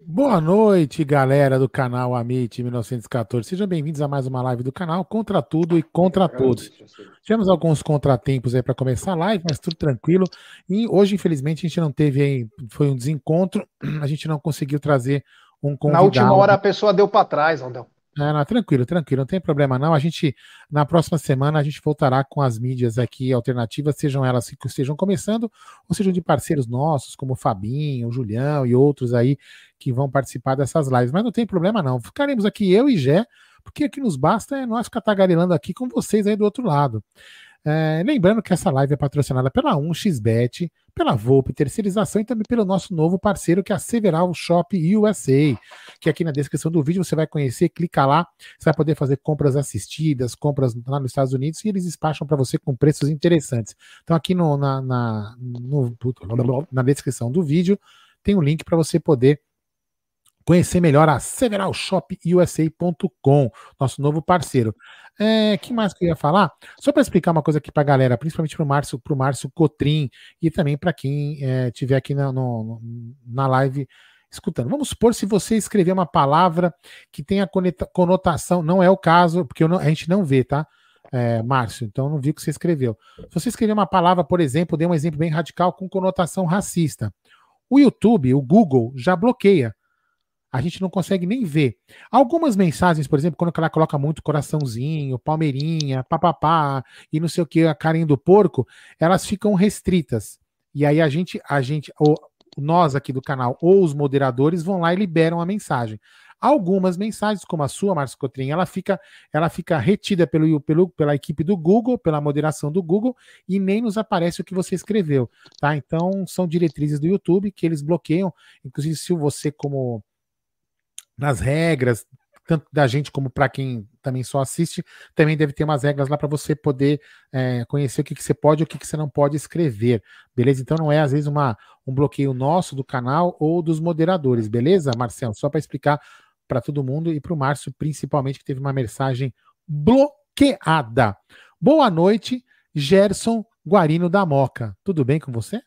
Boa noite, galera do canal Amit 1914. Sejam bem-vindos a mais uma live do canal Contra Tudo e Contra Todos. Tivemos alguns contratempos aí para começar a live, mas tudo tranquilo. E hoje, infelizmente, a gente não teve aí, foi um desencontro, a gente não conseguiu trazer um convidado. Na última hora a pessoa deu para trás, Aldão. Não, tranquilo, tranquilo, não tem problema não. A gente, na próxima semana, a gente voltará com as mídias aqui alternativas, sejam elas que estejam começando, ou sejam de parceiros nossos, como o Fabinho, o Julião e outros aí que vão participar dessas lives. Mas não tem problema não. Ficaremos aqui eu e Gé, porque o que nos basta é nós tagarelando aqui com vocês aí do outro lado. É, lembrando que essa live é patrocinada pela 1xBet, pela Volpe Terceirização e também pelo nosso novo parceiro, que é a Several Shop USA, que aqui na descrição do vídeo você vai conhecer, clica lá, você vai poder fazer compras assistidas, compras lá nos Estados Unidos e eles despacham para você com preços interessantes. Então aqui no, na, na, no, na descrição do vídeo tem um link para você poder conhecer melhor a severalshopusa.com, nosso novo parceiro. É, que mais que eu ia falar? Só para explicar uma coisa aqui para a galera, principalmente para o Márcio, pro Márcio Cotrim e também para quem é, aqui na, no, na live escutando. Vamos supor se você escrever uma palavra que tenha conotação, não é o caso, porque não, a gente não vê, tá? É, Márcio, então não vi o que você escreveu. Se você escrever uma palavra, por exemplo, dê um exemplo bem radical com conotação racista. O YouTube, o Google, já bloqueia a gente não consegue nem ver. Algumas mensagens, por exemplo, quando ela coloca muito coraçãozinho, palmeirinha, papapá e não sei o que, a carinha do porco, elas ficam restritas. E aí a gente, a gente, ou nós aqui do canal ou os moderadores vão lá e liberam a mensagem. Algumas mensagens, como a sua, Márcio Cotrim, ela fica, ela fica retida pelo, pelo, pela equipe do Google, pela moderação do Google, e nem nos aparece o que você escreveu. Tá? Então, são diretrizes do YouTube que eles bloqueiam. Inclusive, se você, como nas regras, tanto da gente como para quem também só assiste, também deve ter umas regras lá para você poder é, conhecer o que, que você pode e o que, que você não pode escrever, beleza? Então não é às vezes uma, um bloqueio nosso do canal ou dos moderadores, beleza, Marcelo? Só para explicar para todo mundo e para o Márcio principalmente que teve uma mensagem bloqueada. Boa noite, Gerson Guarino da Moca. Tudo bem com você?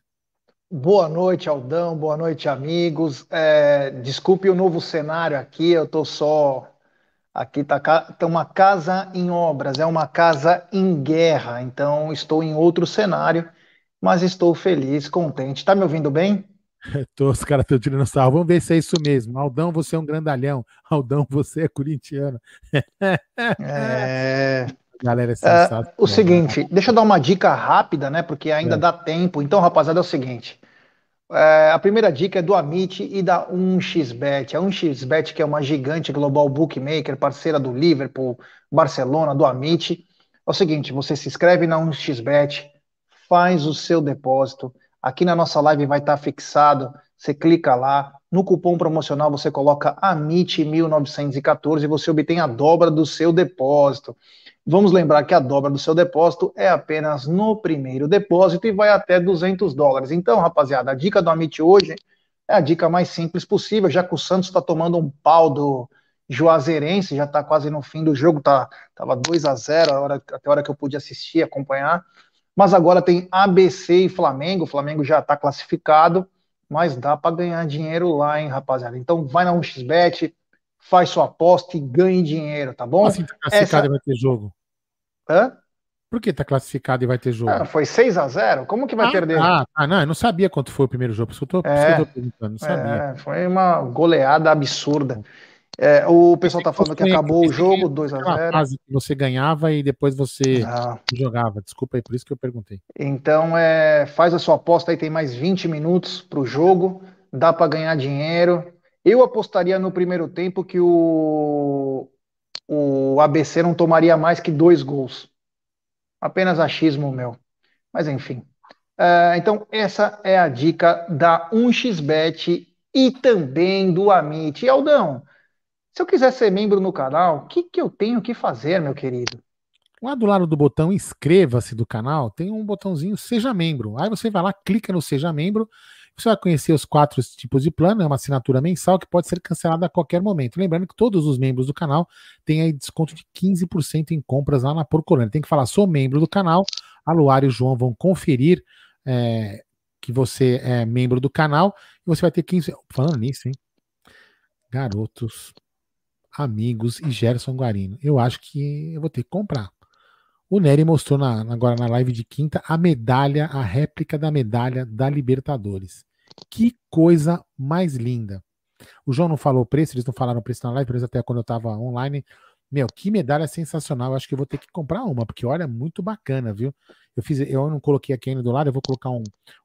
Boa noite, Aldão. Boa noite, amigos. É, desculpe o novo cenário aqui, eu estou só. Aqui tá, tá uma casa em obras, é uma casa em guerra, então estou em outro cenário, mas estou feliz, contente. Está me ouvindo bem? Tô, os caras estão tirando sarro. Vamos ver se é isso mesmo. Aldão, você é um grandalhão. Aldão, você é corintiano. é. Galera, é, é o seguinte, deixa eu dar uma dica rápida, né? Porque ainda é. dá tempo. Então, rapaziada, é o seguinte. É, a primeira dica é do Amit e da 1xBet. A 1xBet, que é uma gigante global bookmaker, parceira do Liverpool, Barcelona, do Amit. É o seguinte, você se inscreve na 1xBet, faz o seu depósito. Aqui na nossa live vai estar fixado. Você clica lá. No cupom promocional você coloca AMIT1914 e você obtém a dobra do seu depósito. Vamos lembrar que a dobra do seu depósito é apenas no primeiro depósito e vai até 200 dólares. Então, rapaziada, a dica do Amit hoje é a dica mais simples possível, já que o Santos está tomando um pau do Juazeirense, já está quase no fim do jogo, tá, tava 2 a 0 a hora, até a hora que eu pude assistir, acompanhar. Mas agora tem ABC e Flamengo, o Flamengo já está classificado, mas dá para ganhar dinheiro lá, hein, rapaziada. Então vai na 1xBet, faz sua aposta e ganhe dinheiro, tá bom? Assim tá classificado Essa... e vai ter jogo? Hã? Por que tá classificado e vai ter jogo? Ah, foi 6 a 0 Como que vai ah, perder? Ah, ah, não, eu não sabia quanto foi o primeiro jogo, por isso eu tô, é, eu tô perguntando, não sabia. É, foi uma goleada absurda. É, o pessoal tá falando que acabou o jogo, 2 a 0 fase que você ganhava e depois você ah. jogava. Desculpa aí, por isso que eu perguntei. Então, é, faz a sua aposta aí, tem mais 20 minutos pro jogo, dá para ganhar dinheiro. Eu apostaria no primeiro tempo que o, o ABC não tomaria mais que dois gols. Apenas achismo meu. Mas enfim. Uh, então, essa é a dica da 1xBet e também do Amit. E Aldão, se eu quiser ser membro no canal, o que, que eu tenho que fazer, meu querido? Lá do lado do botão inscreva-se do canal, tem um botãozinho Seja Membro. Aí você vai lá, clica no Seja Membro você vai conhecer os quatro tipos de plano, é uma assinatura mensal que pode ser cancelada a qualquer momento. Lembrando que todos os membros do canal têm aí desconto de 15% em compras lá na Porcolândia. Tem que falar, sou membro do canal, a e o João vão conferir é, que você é membro do canal e você vai ter 15%. Falando nisso, hein? Garotos, amigos e Gerson Guarino. Eu acho que eu vou ter que comprar. O Nery mostrou na, agora na live de quinta a medalha, a réplica da medalha da Libertadores. Que coisa mais linda. O João não falou o preço, eles não falaram o preço na live, eles até quando eu estava online. Meu, que medalha sensacional. Acho que eu vou ter que comprar uma, porque olha, muito bacana, viu? Eu fiz, eu não coloquei aqui ainda do lado, eu vou colocar um,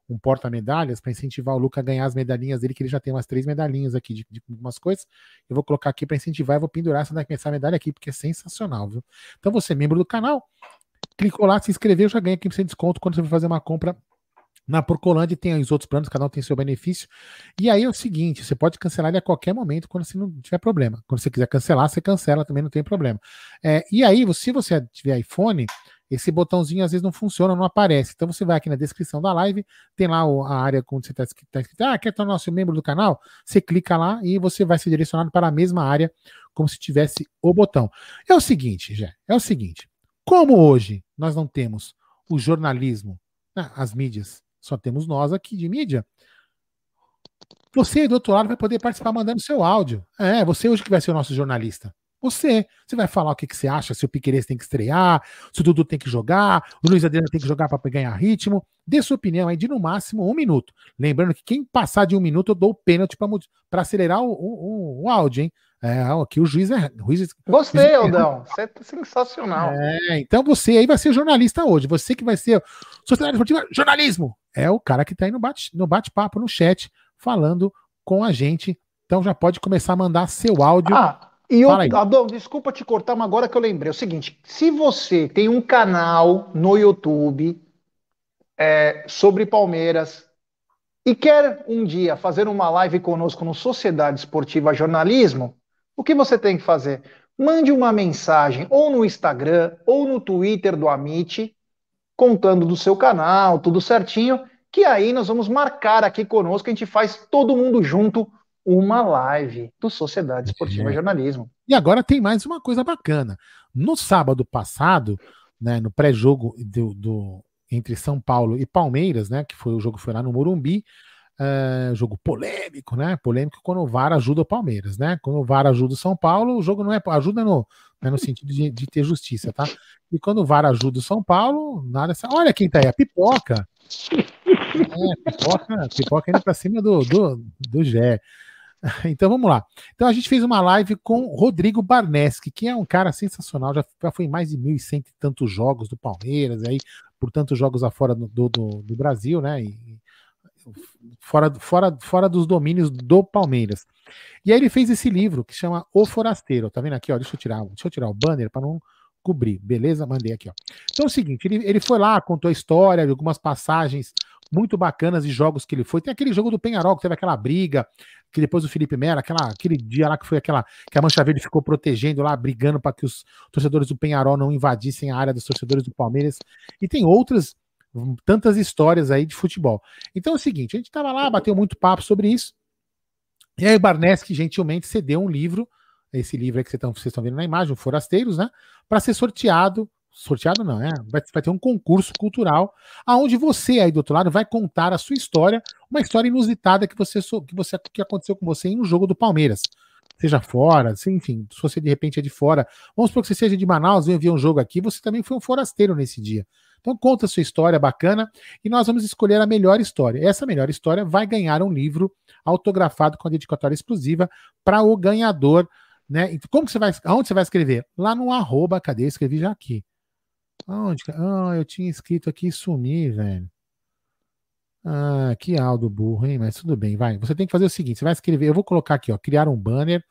um porta-medalhas para incentivar o Luca a ganhar as medalhinhas dele, que ele já tem umas três medalhinhas aqui de, de umas coisas. Eu vou colocar aqui para incentivar e vou pendurar essa, essa medalha aqui, porque é sensacional, viu? Então, você membro do canal, clicou lá, se inscreveu, já ganha 15% de desconto quando você for fazer uma compra na Porcolândia tem os outros planos, cada um tem seu benefício. E aí é o seguinte: você pode cancelar ele a qualquer momento quando você não tiver problema. Quando você quiser cancelar, você cancela, também não tem problema. É, e aí, se você tiver iPhone, esse botãozinho às vezes não funciona, não aparece. Então você vai aqui na descrição da live, tem lá a área onde você está escrito, tá escrito, ah, quer tornar nosso membro do canal? Você clica lá e você vai ser direcionado para a mesma área, como se tivesse o botão. É o seguinte, já, é o seguinte. Como hoje nós não temos o jornalismo, né, as mídias, só temos nós aqui de mídia, você do outro lado vai poder participar mandando seu áudio. É, você hoje que vai ser o nosso jornalista. Você. Você vai falar o que, que você acha, se o Piqueires tem que estrear, se o Dudu tem que jogar, o Luiz Adriano tem que jogar para ganhar ritmo. Dê sua opinião aí de no máximo um minuto. Lembrando que quem passar de um minuto, eu dou o pênalti para acelerar o, o, o, áudio, hein? É, aqui o juiz é. O juiz, Gostei, Aldão. Você é sensacional. É, então você aí vai ser jornalista hoje. Você que vai ser. Sociedade Esportiva, jornalismo! É o cara que está aí no bate-papo, no, bate no chat, falando com a gente. Então já pode começar a mandar seu áudio. Ah, e eu, Adão, desculpa te cortar, mas agora que eu lembrei. É o seguinte: se você tem um canal no YouTube é, sobre Palmeiras e quer um dia fazer uma live conosco no Sociedade Esportiva Jornalismo, o que você tem que fazer? Mande uma mensagem ou no Instagram ou no Twitter do Amit, contando do seu canal, tudo certinho, que aí nós vamos marcar aqui conosco, a gente faz todo mundo junto uma live do Sociedade Esportiva é. Jornalismo. E agora tem mais uma coisa bacana. No sábado passado, né, no pré-jogo do, do, entre São Paulo e Palmeiras, né, que foi o jogo foi lá no Morumbi, é, jogo polêmico, né? Polêmico quando o VAR ajuda o Palmeiras, né? Quando o VAR ajuda o São Paulo, o jogo não é ajuda no, é no sentido de, de, ter justiça, tá? E quando o VAR ajuda o São Paulo, nada. Olha quem tá aí, a pipoca. É, pipoca, pipoca indo pra cima do, do, do Gé. Então vamos lá. Então a gente fez uma live com Rodrigo Barneski, que é um cara sensacional, já, já foi em mais de 1.100 e tantos jogos do Palmeiras, aí por tantos jogos afora do, do, do Brasil, né? E, fora, fora, fora dos domínios do Palmeiras. E aí ele fez esse livro que chama O Forasteiro. Tá vendo aqui, ó? Deixa eu tirar, deixa eu tirar o banner para não descobrir, beleza? Mandei aqui, ó. Então é o seguinte, ele, ele foi lá, contou a história algumas passagens muito bacanas de jogos que ele foi. Tem aquele jogo do Penharol, que teve aquela briga, que depois o Felipe Mera, aquela, aquele dia lá que foi aquela que a Mancha Verde ficou protegendo lá, brigando para que os torcedores do Penharol não invadissem a área dos torcedores do Palmeiras. E tem outras tantas histórias aí de futebol. Então é o seguinte, a gente tava lá, bateu muito papo sobre isso. E aí o Barneski gentilmente cedeu um livro, esse livro aí que vocês estão vendo na imagem, o Forasteiros, né? Para ser sorteado. Sorteado não, é? Vai, vai, ter um concurso cultural aonde você aí do outro lado vai contar a sua história, uma história inusitada que você que você que aconteceu com você em um jogo do Palmeiras. Seja fora, enfim, se você de repente é de fora, vamos supor que você seja de Manaus, e ver um jogo aqui, você também foi um forasteiro nesse dia. Então conta a sua história bacana e nós vamos escolher a melhor história. Essa melhor história vai ganhar um livro autografado com a dedicatória exclusiva para o ganhador, né? Então, como que você vai, aonde você vai escrever? Lá no arroba, cadê? Escrevi já aqui. Aonde? Ah, eu tinha escrito aqui e sumi, velho. Ah, que Aldo burro, hein? Mas tudo bem, vai. Você tem que fazer o seguinte: você vai escrever. Eu vou colocar aqui, ó, criar um banner.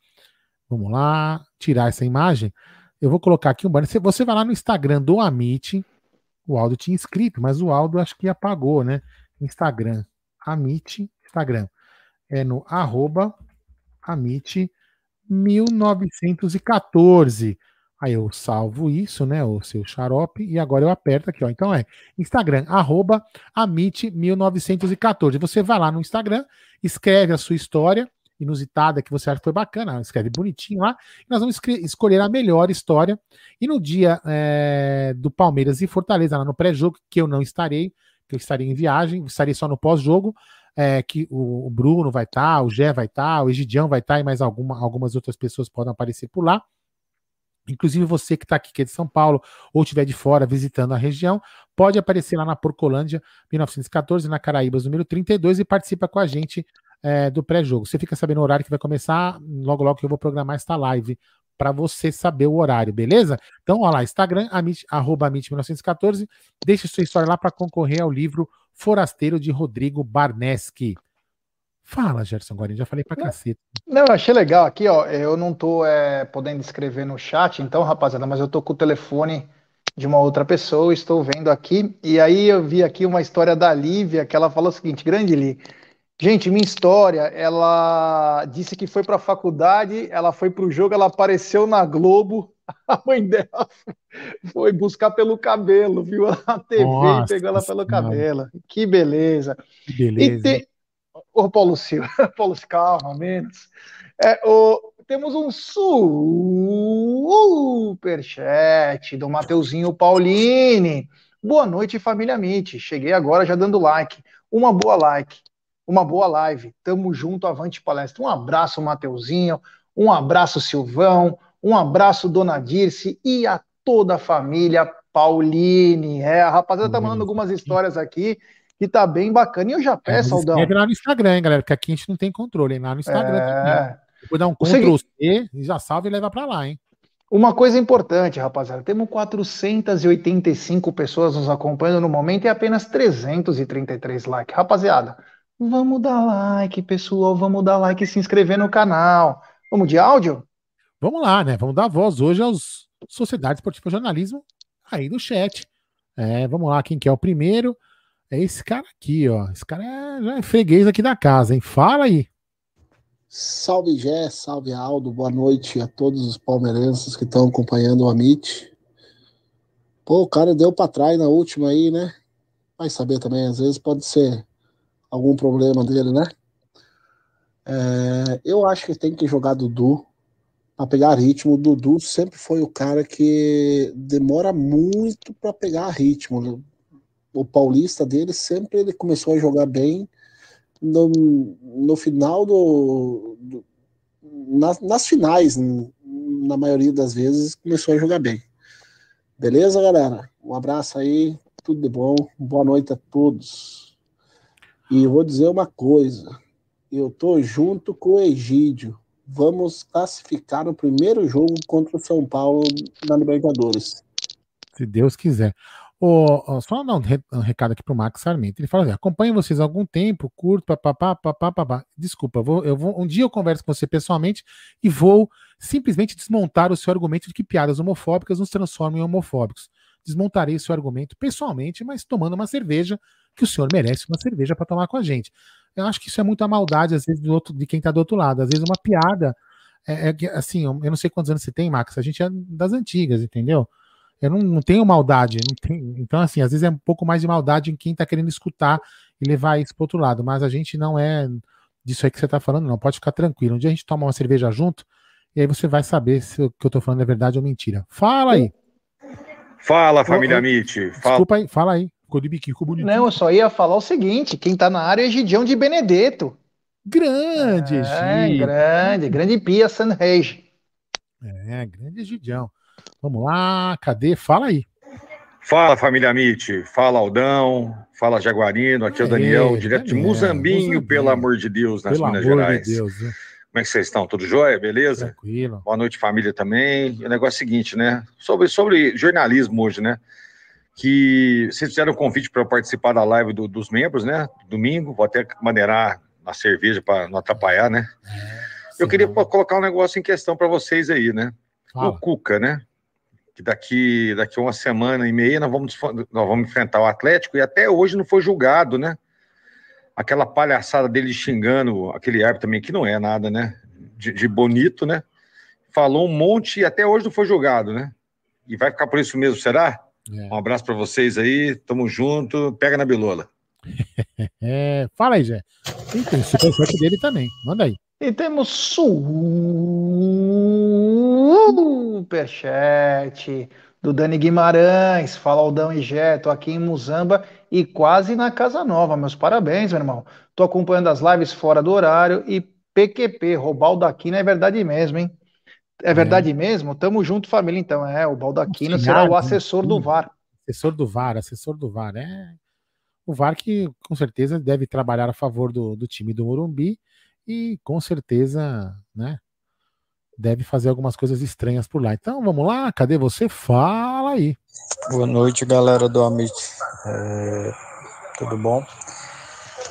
Vamos lá, tirar essa imagem. Eu vou colocar aqui um banner. Você vai lá no Instagram do Amit, o Aldo tinha escrito, mas o Aldo acho que apagou, né? Instagram. Amit, Instagram. É no arroba Amit 1914. Aí eu salvo isso, né? O seu xarope, e agora eu aperto aqui, ó. Então é Instagram, arroba Amit1914. Você vai lá no Instagram, escreve a sua história inusitada que você acha que foi bacana, escreve bonitinho lá, e nós vamos escolher a melhor história. E no dia é, do Palmeiras e Fortaleza, lá no pré-jogo, que eu não estarei, que eu estarei em viagem, estarei só no pós-jogo, é, que o, Bruno vai estar, tá, o Gé vai estar, tá, o Egidião vai estar tá, e mais alguma, algumas outras pessoas podem aparecer por lá. Inclusive você que está aqui, que é de São Paulo, ou estiver de fora visitando a região, pode aparecer lá na Porcolândia 1914, na Caraíbas, número 32, e participa com a gente é, do pré-jogo. Você fica sabendo o horário que vai começar, logo logo que eu vou programar esta live para você saber o horário, beleza? Então, olha lá, Instagram, amit, arroba amit1914, deixe sua história lá para concorrer ao livro Forasteiro de Rodrigo Barneski. Fala, Gerson Guarini, já falei para cacete. Não, eu achei legal aqui, ó, eu não tô é, podendo escrever no chat, então, rapaziada, mas eu tô com o telefone de uma outra pessoa, estou vendo aqui, e aí eu vi aqui uma história da Lívia, que ela falou o seguinte, grande Lívia, Gente, minha história, ela disse que foi para a faculdade, ela foi para o jogo, ela apareceu na Globo, a mãe dela foi buscar pelo cabelo, viu a TV Nossa, e pegou ela pelo cabelo. Que beleza. Que beleza. E tem... Ô, Paulo Silva, Paulo, calma, menos. É, o... Temos um superchat do Mateuzinho Paulini. Boa noite, família Mit. Cheguei agora já dando like. Uma boa like uma boa live. Tamo junto, avante palestra. Um abraço, Mateuzinho, um abraço, Silvão, um abraço, Dona Dirce e a toda a família Pauline. É, a rapaziada tá mandando algumas histórias aqui que tá bem bacana. E eu já é, peço, é, Aldão. É lá no Instagram, hein, galera, porque aqui a gente não tem controle, hein? Lá no Instagram é... também. Depois dá um Ctrl C e já salva e leva para lá, hein? Uma coisa importante, rapaziada, temos 485 pessoas nos acompanhando no momento e apenas 333 likes. Rapaziada, Vamos dar like, pessoal. Vamos dar like e se inscrever no canal. Vamos de áudio? Vamos lá, né? Vamos dar voz hoje aos Sociedade Esportiva Jornalismo aí no chat. É, vamos lá, quem que é o primeiro? É esse cara aqui, ó. Esse cara é, já é freguês aqui da casa, hein? Fala aí. Salve Gé, salve Aldo, boa noite a todos os palmeirenses que estão acompanhando o Amit. Pô, o cara deu para trás na última aí, né? Vai saber também, às vezes pode ser algum problema dele, né? É, eu acho que tem que jogar Dudu para pegar ritmo. O Dudu sempre foi o cara que demora muito para pegar ritmo. O paulista dele sempre ele começou a jogar bem no, no final do, do nas, nas finais, na maioria das vezes começou a jogar bem. Beleza, galera? Um abraço aí, tudo de bom. Boa noite a todos. E vou dizer uma coisa: eu tô junto com o Egídio. Vamos classificar no primeiro jogo contra o São Paulo na Libertadores. Se Deus quiser. O, só dar um, recado aqui pro Marcos Sarmento. Ele fala assim: acompanho vocês há algum tempo, curto, papapá, papapá. Desculpa, vou, eu vou, um dia eu converso com você pessoalmente e vou simplesmente desmontar o seu argumento de que piadas homofóbicas nos transformam em homofóbicos. Desmontarei o seu argumento pessoalmente, mas tomando uma cerveja, que o senhor merece uma cerveja para tomar com a gente. Eu acho que isso é muita maldade, às vezes, do outro, de quem está do outro lado. Às vezes, uma piada. É, é, assim, eu não sei quantos anos você tem, Max. A gente é das antigas, entendeu? Eu não, não tenho maldade. Não tenho, então, assim, às vezes é um pouco mais de maldade em quem está querendo escutar e levar isso para outro lado. Mas a gente não é disso aí que você está falando, não. Pode ficar tranquilo. Um dia a gente toma uma cerveja junto e aí você vai saber se o que eu estou falando é verdade ou mentira. Fala aí. Fala, família Mitch. Fala. Desculpa aí, fala aí. Ficou de biquinho, ficou bonito. Não, eu só ia falar o seguinte: quem está na área é Gidião de Benedetto. Grande, é, Grande, grande Pia Sanreis. É, grande Gidião. Vamos lá, cadê? Fala aí. Fala, família Mitch. Fala, Aldão. Fala, Jaguarino. Aqui é o Daniel, direto de Muzambinho, pelo amor de Deus, nas pelo Minas Gerais. De Deus, né? Como é que vocês estão? Tudo jóia? Beleza? Tranquilo. Boa noite, família também. O negócio é o seguinte, né? Sobre, sobre jornalismo hoje, né? Que vocês fizeram um convite para participar da live do, dos membros, né? Domingo. Vou até maneirar a cerveja para não atrapalhar, né? É, Eu queria colocar um negócio em questão para vocês aí, né? O Cuca, né? que daqui, daqui uma semana e meia nós vamos, nós vamos enfrentar o Atlético, e até hoje não foi julgado, né? Aquela palhaçada dele xingando aquele árbitro também, que não é nada, né? De, de, bonito, né? Falou um monte e até hoje não foi julgado, né? E vai ficar por isso mesmo, será? É. Um abraço para vocês aí, tamo junto, pega na bilola. é, fala aí, Zé. E tem superchat dele também, manda aí. E temos superchat do Dani Guimarães. Fala Aldão e Jé, tô aqui em Muzamba e quase na Casa Nova. Meus parabéns, meu irmão. Tô acompanhando as lives fora do horário e PQP, roubar o Daquino é verdade mesmo, hein? É verdade é. mesmo? Tamo junto, família, então. É, o Baldaquino será o assessor do VAR. Assessor do VAR, assessor do VAR, é. O VAR que com certeza deve trabalhar a favor do, do time do Morumbi e com certeza, né, deve fazer algumas coisas estranhas por lá. Então vamos lá, cadê você? Fala aí. Boa noite, galera do Amit. É, tudo bom?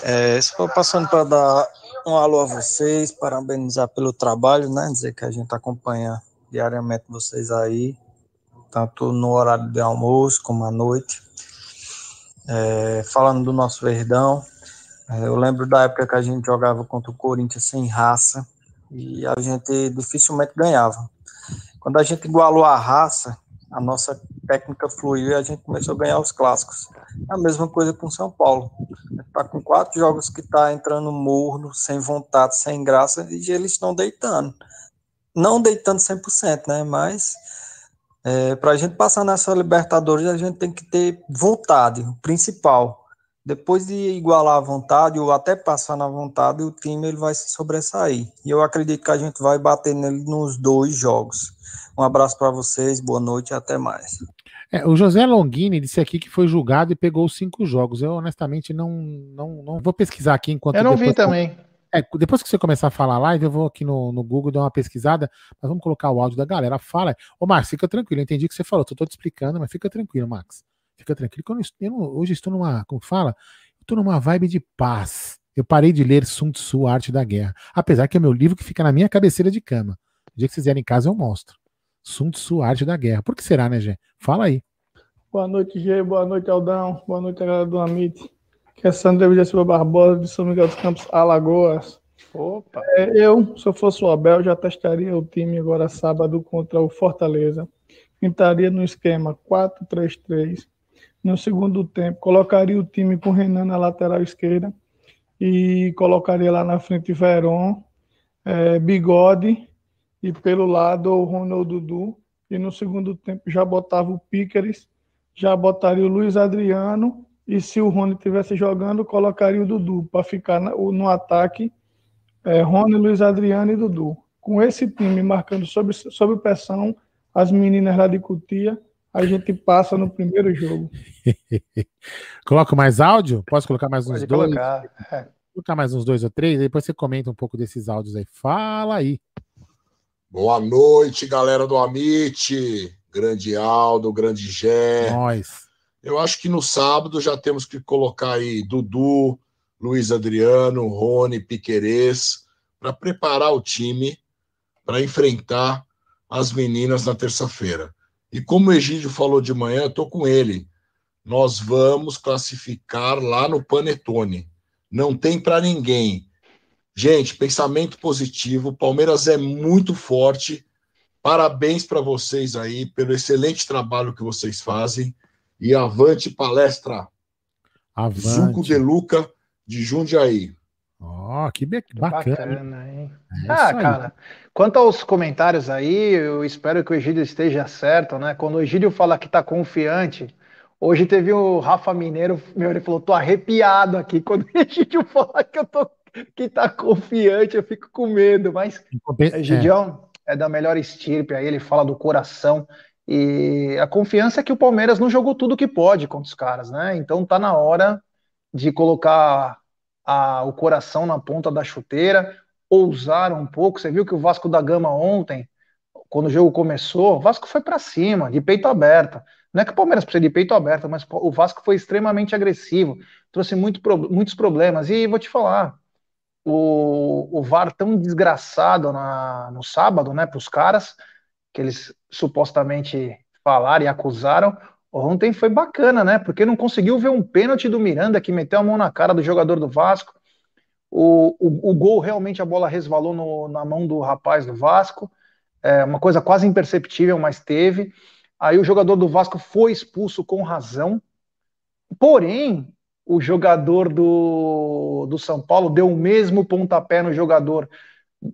É, estou passando para dar um alô a vocês, parabenizar pelo trabalho, né? Dizer que a gente acompanha diariamente vocês aí, tanto no horário de almoço como à noite. É, falando do nosso Verdão, é, eu lembro da época que a gente jogava contra o Corinthians sem raça e a gente dificilmente ganhava. Quando a gente igualou a raça, a nossa técnica fluiu e a gente começou a ganhar os clássicos. É a mesma coisa com São Paulo. Está com quatro jogos que está entrando morno, sem vontade, sem graça, e eles estão deitando. Não deitando 100%, né? Mas é, para a gente passar nessa Libertadores, a gente tem que ter vontade, o principal depois de igualar a vontade ou até passar na vontade, o time ele vai se sobressair. E eu acredito que a gente vai bater nele nos dois jogos. Um abraço para vocês, boa noite e até mais. É, o José Longini disse aqui que foi julgado e pegou os cinco jogos. Eu honestamente não, não, não vou pesquisar aqui enquanto. Eu não vi também. É, depois que você começar a falar live, eu vou aqui no, no Google dar uma pesquisada, mas vamos colocar o áudio da galera. Fala. Ô, Marcos, fica tranquilo, eu entendi o que você falou, tô, tô te explicando, mas fica tranquilo, Max. Fica tranquilo. Eu, não, eu não, hoje estou numa, como fala? Estou numa vibe de paz. Eu parei de ler Sun Tzu, Arte da Guerra. Apesar que é meu livro que fica na minha cabeceira de cama. O dia que vocês vierem em casa eu mostro. Sun Tzu, Arte da Guerra. Por que será, né, Gê? Fala aí. Boa noite, Gê. Boa noite, Aldão. Boa noite, galera do Amit. Que é Sandra Silva Barbosa, de São Miguel dos Campos, Alagoas. Opa! É, eu, se eu fosse o Abel, já testaria o time agora sábado contra o Fortaleza. Entraria no esquema 4-3-3 no segundo tempo, colocaria o time com o Renan na lateral esquerda e colocaria lá na frente Veron, é, Bigode e pelo lado o Ronaldo Dudu. E no segundo tempo já botava o Píqueres, já botaria o Luiz Adriano e se o Rony estivesse jogando, colocaria o Dudu para ficar no, no ataque é, Rony, Luiz Adriano e Dudu. Com esse time marcando sob, sob pressão as meninas lá de Cutia, a gente passa no primeiro jogo. Coloca mais áudio? Posso colocar mais uns Pode dois? Colocar. É. Colocar mais uns dois ou três, depois você comenta um pouco desses áudios aí. Fala aí. Boa noite, galera do Amit. Grande Aldo, grande Gé. Nós. Eu acho que no sábado já temos que colocar aí Dudu, Luiz Adriano, Rony, Piquerez, para preparar o time para enfrentar as meninas na terça-feira. E como o Egídio falou de manhã, eu estou com ele. Nós vamos classificar lá no Panetone. Não tem para ninguém. Gente, pensamento positivo. O Palmeiras é muito forte. Parabéns para vocês aí pelo excelente trabalho que vocês fazem. E avante palestra. Avante. Zuco de Luca de Jundiaí. Ó, oh, que, bacana. bacana hein? É ah, cara, quanto aos comentários aí, eu espero que o Egídio esteja certo, né? Quando o Egídio fala que tá confiante, hoje teve o Rafa Mineiro, meu, ele falou, tô arrepiado aqui. Quando o Egídio fala que eu tô que tá confiante, eu fico com medo, mas Egidião é. é da melhor estirpe, aí ele fala do coração. E a confiança é que o Palmeiras não jogou tudo que pode contra os caras, né? Então tá na hora de colocar a, o coração na ponta da chuteira, ousar um pouco. Você viu que o Vasco da Gama ontem, quando o jogo começou, o Vasco foi para cima, de peito aberto. Não é que o Palmeiras precisa de peito aberto, mas o Vasco foi extremamente agressivo, trouxe muito, muitos problemas. E vou te falar, o, o VAR tão desgraçado na, no sábado, né, para os caras, que eles supostamente falaram e acusaram, ontem foi bacana, né? Porque não conseguiu ver um pênalti do Miranda que meteu a mão na cara do jogador do Vasco. O, o, o gol realmente a bola resvalou no, na mão do rapaz do Vasco. É uma coisa quase imperceptível, mas teve. Aí o jogador do Vasco foi expulso com razão. Porém, o jogador do, do São Paulo deu o mesmo pontapé no jogador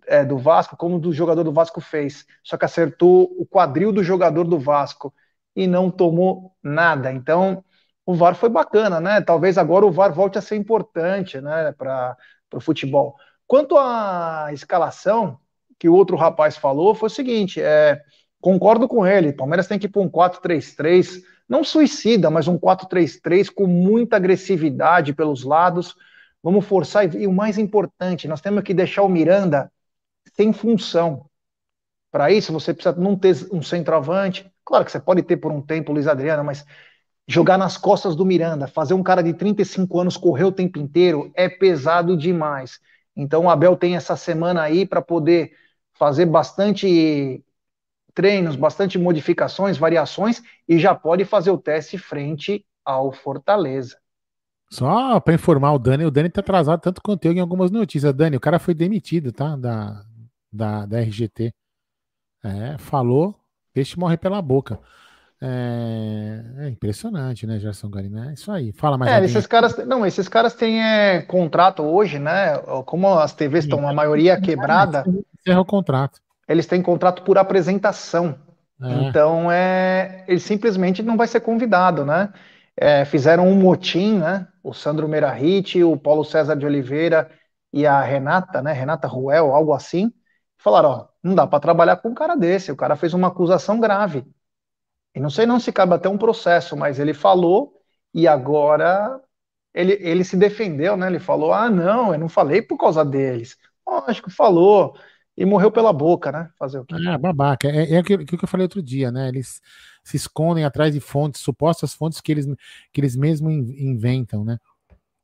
é, do Vasco, como o jogador do Vasco fez, só que acertou o quadril do jogador do Vasco e não tomou nada. Então, o VAR foi bacana, né? Talvez agora o VAR volte a ser importante, né, para o futebol. Quanto à escalação que o outro rapaz falou, foi o seguinte: é, concordo com ele. Palmeiras tem que ir para um 4-3-3, não suicida, mas um 4-3-3 com muita agressividade pelos lados. Vamos forçar, e o mais importante, nós temos que deixar o Miranda sem função. Para isso, você precisa não ter um centroavante. Claro que você pode ter por um tempo o Luiz Adriano, mas jogar nas costas do Miranda, fazer um cara de 35 anos correr o tempo inteiro é pesado demais. Então o Abel tem essa semana aí para poder fazer bastante treinos, bastante modificações, variações e já pode fazer o teste frente ao Fortaleza. Só para informar o Dani, o Dani tá atrasado tanto quanto eu em algumas notícias. Dani, o cara foi demitido, tá? Da, da, da RGT. É, falou, peixe morre pela boca. É, é impressionante, né, Gerson Garina? É isso aí. Fala mais. É, esses caras, não, esses caras têm é, contrato hoje, né? Como as TVs estão a maioria quebrada. Encerra o contrato. Eles têm contrato por apresentação. É. Então é, ele simplesmente não vai ser convidado, né? É, fizeram um motim, né? O Sandro Merahit, o Paulo César de Oliveira e a Renata, né? Renata Ruel, algo assim. Falaram, ó, não dá para trabalhar com um cara desse. O cara fez uma acusação grave. E não sei não se cabe até um processo, mas ele falou e agora ele, ele se defendeu, né? Ele falou: ah, não, eu não falei por causa deles. Lógico, falou. E morreu pela boca, né? Fazer o quê? É, babaca. É, é aquilo que eu falei outro dia, né? Eles se escondem atrás de fontes, supostas fontes que eles, que eles mesmos inventam, né?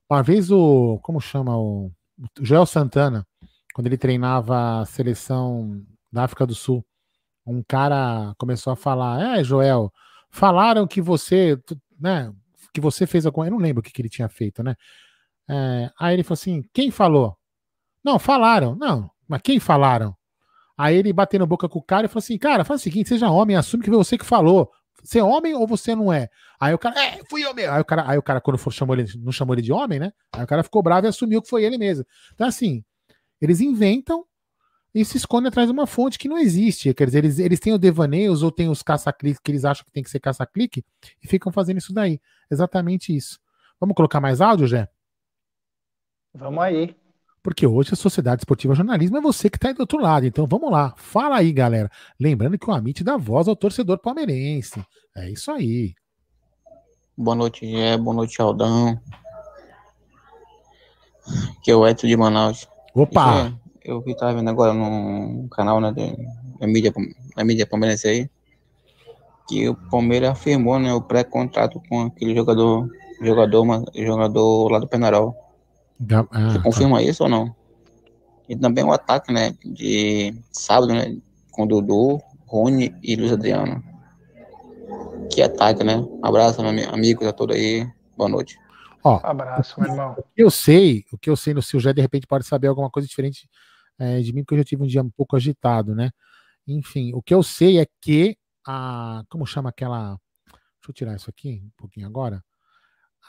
Uma vez o. Como chama o. O Joel Santana, quando ele treinava a seleção da África do Sul, um cara começou a falar: É, Joel, falaram que você, né, que você fez alguma. Eu não lembro o que, que ele tinha feito, né? É, aí ele falou assim: Quem falou? Não, falaram. Não, mas quem falaram? Aí ele bateu na boca com o cara e falou assim: Cara, faz o seguinte, seja homem, assume que foi você que falou. Você é homem ou você não é? Aí o cara, é, fui eu mesmo. Aí o cara, aí o cara quando for, chamou ele, não chamou ele de homem, né? Aí o cara ficou bravo e assumiu que foi ele mesmo. Então, assim, eles inventam e se escondem atrás de uma fonte que não existe. Quer dizer, eles, eles têm o devaneios ou têm os caça-cliques que eles acham que tem que ser caça-clique e ficam fazendo isso daí. Exatamente isso. Vamos colocar mais áudio, Jé? Vamos aí. Porque hoje a Sociedade Esportiva Jornalismo é você que está aí do outro lado. Então vamos lá. Fala aí, galera. Lembrando que o Amit dá voz ao torcedor palmeirense. É isso aí. Boa noite, Gé. Boa noite, Aldão. Que é o Eto de Manaus. Opa! eu vi, tava vendo agora no canal, né, da mídia, da mídia palmeirense aí. que o Palmeiras afirmou, né, o pré-contrato com aquele jogador, jogador, jogador lá do Penarol. Ah, Você tá. confirma tá. isso ou não? E também o ataque, né, de sábado, né, com Dudu, Rony e Luiz Adriano. Que ataque, né? Um abraço, meu amigo, tá todo aí. Boa noite. Ó, abraço, meu irmão. O que eu sei, o que eu sei no seu já de repente pode saber alguma coisa diferente é, de mim, porque eu já tive um dia um pouco agitado, né? Enfim, o que eu sei é que a. Como chama aquela. Deixa eu tirar isso aqui um pouquinho agora.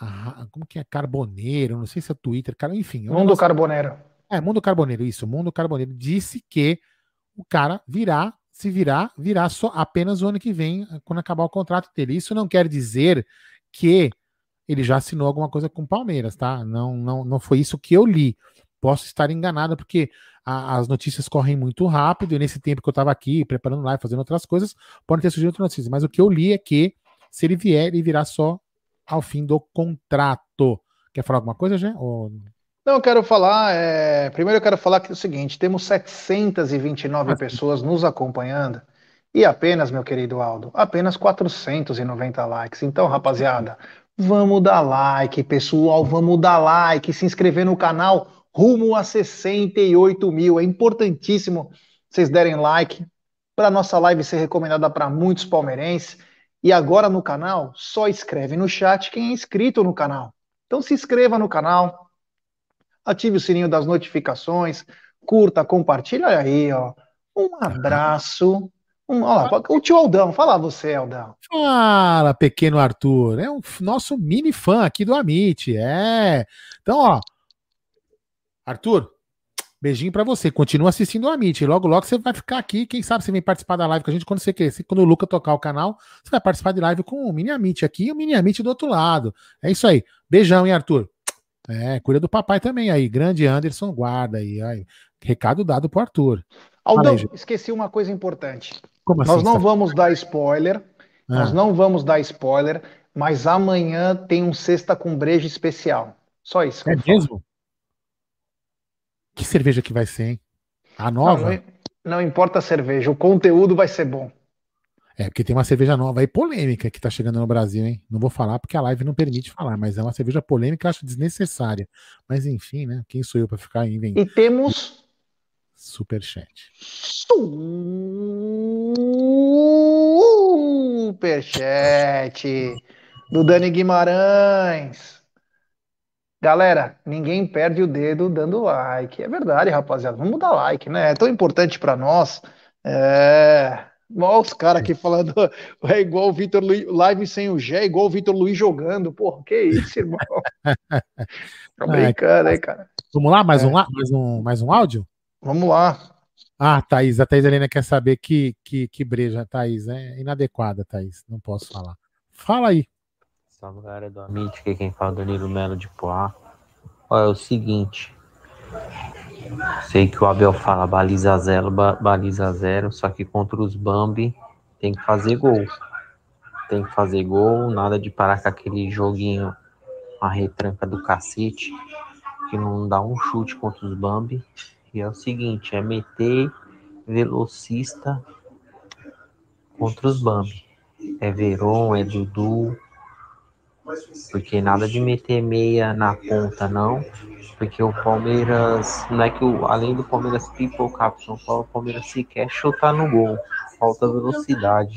A, como que é? Carboneiro, não sei se é Twitter, cara, enfim. É Mundo negócio... Carboneiro. É, Mundo Carboneiro, isso. Mundo Carboneiro disse que o cara virá, se virar, virá só apenas o ano que vem, quando acabar o contrato dele. Isso não quer dizer que ele já assinou alguma coisa com o Palmeiras, tá? Não, não, não foi isso que eu li. Posso estar enganado, porque a, as notícias correm muito rápido, e nesse tempo que eu estava aqui, preparando live, fazendo outras coisas, pode ter surgido outra notícia. Mas o que eu li é que, se ele vier, ele virá só ao fim do contrato. Quer falar alguma coisa, Jé? Ou... Não, eu quero falar. É... Primeiro, eu quero falar que é o seguinte: temos 729 pessoas nos acompanhando e apenas, meu querido Aldo, apenas 490 likes. Então, rapaziada, vamos dar like, pessoal, vamos dar like, se inscrever no canal rumo a 68 mil. É importantíssimo vocês derem like para nossa live ser recomendada para muitos palmeirenses. E agora no canal, só escreve no chat quem é inscrito no canal. Então se inscreva no canal, ative o sininho das notificações, curta, compartilha. Olha aí, ó. Um abraço. Um, ó, o tio Aldão, fala você, Aldão. Fala, pequeno Arthur. É um nosso mini fã aqui do Amit. É. Então, ó. Arthur, beijinho para você. Continua assistindo o Amit. Logo, logo você vai ficar aqui. Quem sabe você vem participar da live com a gente quando você crescer. Quando o Luca tocar o canal, você vai participar de live com o Mini Amit aqui e o Mini Amit do outro lado. É isso aí. Beijão, hein, Arthur? É, cuida do papai também aí. Grande Anderson, guarda aí. aí. Recado dado pro Arthur. Aldão, esqueci uma coisa importante. Como assim, nós não vamos dar spoiler. Ah. Nós não vamos dar spoiler, mas amanhã tem um sexta com breja especial. Só isso. É mesmo? Que cerveja que vai ser, hein? A nova? Não, não, importa a cerveja, o conteúdo vai ser bom. É, porque tem uma cerveja nova aí polêmica que tá chegando no Brasil, hein? Não vou falar porque a live não permite falar, mas é uma cerveja polêmica, acho desnecessária. Mas enfim, né? Quem sou eu para ficar inventando? E temos Superchat. Superchat do Dani Guimarães. Galera, ninguém perde o dedo dando like. É verdade, rapaziada. Vamos dar like, né? É tão importante para nós. É. Olha os caras aqui falando, é igual o Vitor Luiz, live sem o Gé, igual o Vitor Luiz jogando. Porra, que isso, irmão? Tá brincando, hein, cara? Vamos lá, mais, é. um, mais, um, mais um áudio? Vamos lá. Ah, Thaís, a Thaís Helena quer saber que, que, que breja, Thaís. É inadequada, Thaís. Não posso falar. Fala aí. Salve galera do Amit, que quem fala é Danilo Melo de Poá. Olha, é o seguinte. Sei que o Abel fala baliza zero, baliza zero, só que contra os Bambi tem que fazer gol. Tem que fazer gol, nada de parar com aquele joguinho, a retranca do cacete, que não dá um chute contra os Bambi. E é o seguinte, é meter velocista contra os Bambi. É Veron, é Dudu, porque nada de meter meia na ponta, não. Porque o Palmeiras, não é que o, além do Palmeiras pipocar o São Paulo, o Palmeiras sequer chutar no gol. Falta velocidade.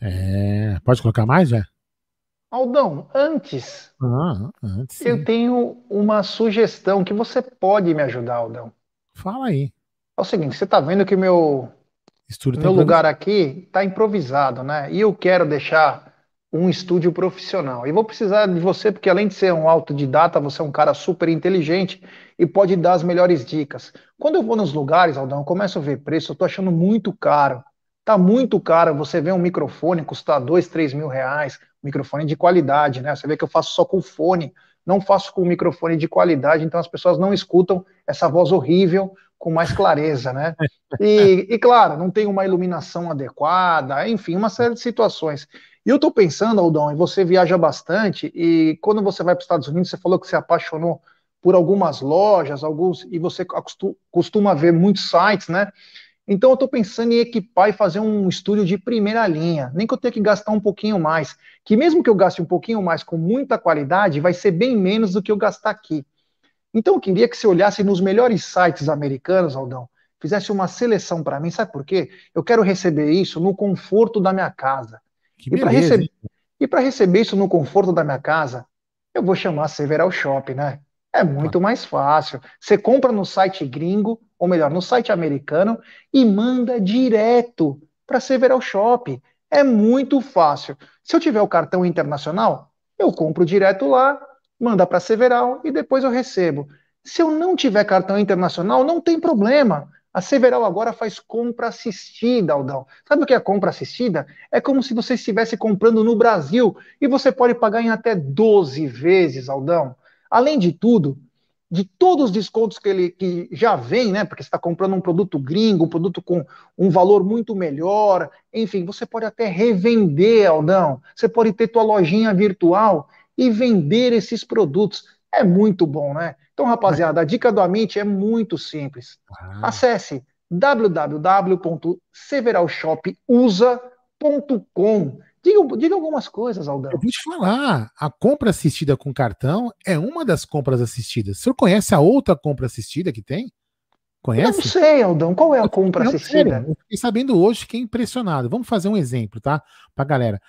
É, pode colocar mais, já? Aldão, antes, ah, antes eu tenho uma sugestão que você pode me ajudar, Aldão. Fala aí. É o seguinte, você tá vendo que meu, Estúdio meu lugar aqui tá improvisado, né? E eu quero deixar um estúdio profissional. E vou precisar de você, porque além de ser um autodidata, você é um cara super inteligente e pode dar as melhores dicas. Quando eu vou nos lugares, Aldão, eu começo a ver preço, eu tô achando muito caro. Tá muito caro. Você vê um microfone custar dois, três mil reais, microfone de qualidade, né? Você vê que eu faço só com fone, não faço com microfone de qualidade, então as pessoas não escutam essa voz horrível com mais clareza, né? E, e claro, não tem uma iluminação adequada, enfim, uma série de situações. E eu estou pensando, Aldão, e você viaja bastante, e quando você vai para os Estados Unidos, você falou que se apaixonou por algumas lojas, alguns, e você costuma ver muitos sites, né? Então eu estou pensando em equipar e fazer um estúdio de primeira linha, nem que eu tenha que gastar um pouquinho mais, que mesmo que eu gaste um pouquinho mais com muita qualidade, vai ser bem menos do que eu gastar aqui. Então eu queria que você olhasse nos melhores sites americanos, Aldão, fizesse uma seleção para mim, sabe por quê? Eu quero receber isso no conforto da minha casa. Que e para receber, receber isso no conforto da minha casa, eu vou chamar a Several Shop, né? É muito mais fácil. Você compra no site gringo, ou melhor, no site americano, e manda direto para Several Shop. É muito fácil. Se eu tiver o cartão internacional, eu compro direto lá, manda para Several e depois eu recebo. Se eu não tiver cartão internacional, não tem problema. A Several agora faz compra assistida, Aldão. Sabe o que é compra assistida? É como se você estivesse comprando no Brasil e você pode pagar em até 12 vezes, Aldão. Além de tudo, de todos os descontos que ele que já vem, né? Porque você está comprando um produto gringo, um produto com um valor muito melhor, enfim, você pode até revender, Aldão. Você pode ter tua lojinha virtual e vender esses produtos. É muito bom, né? Então, rapaziada, a dica do Amit é muito simples. Ah. Acesse www.severalshopusa.com. Diga, diga algumas coisas, Aldão. Eu vou te falar, a compra assistida com cartão é uma das compras assistidas. O senhor conhece a outra compra assistida que tem? Conhece? Eu não sei, Aldão. Qual é a compra não, assistida? Eu fiquei sabendo hoje, fiquei impressionado. Vamos fazer um exemplo, tá? Pra galera.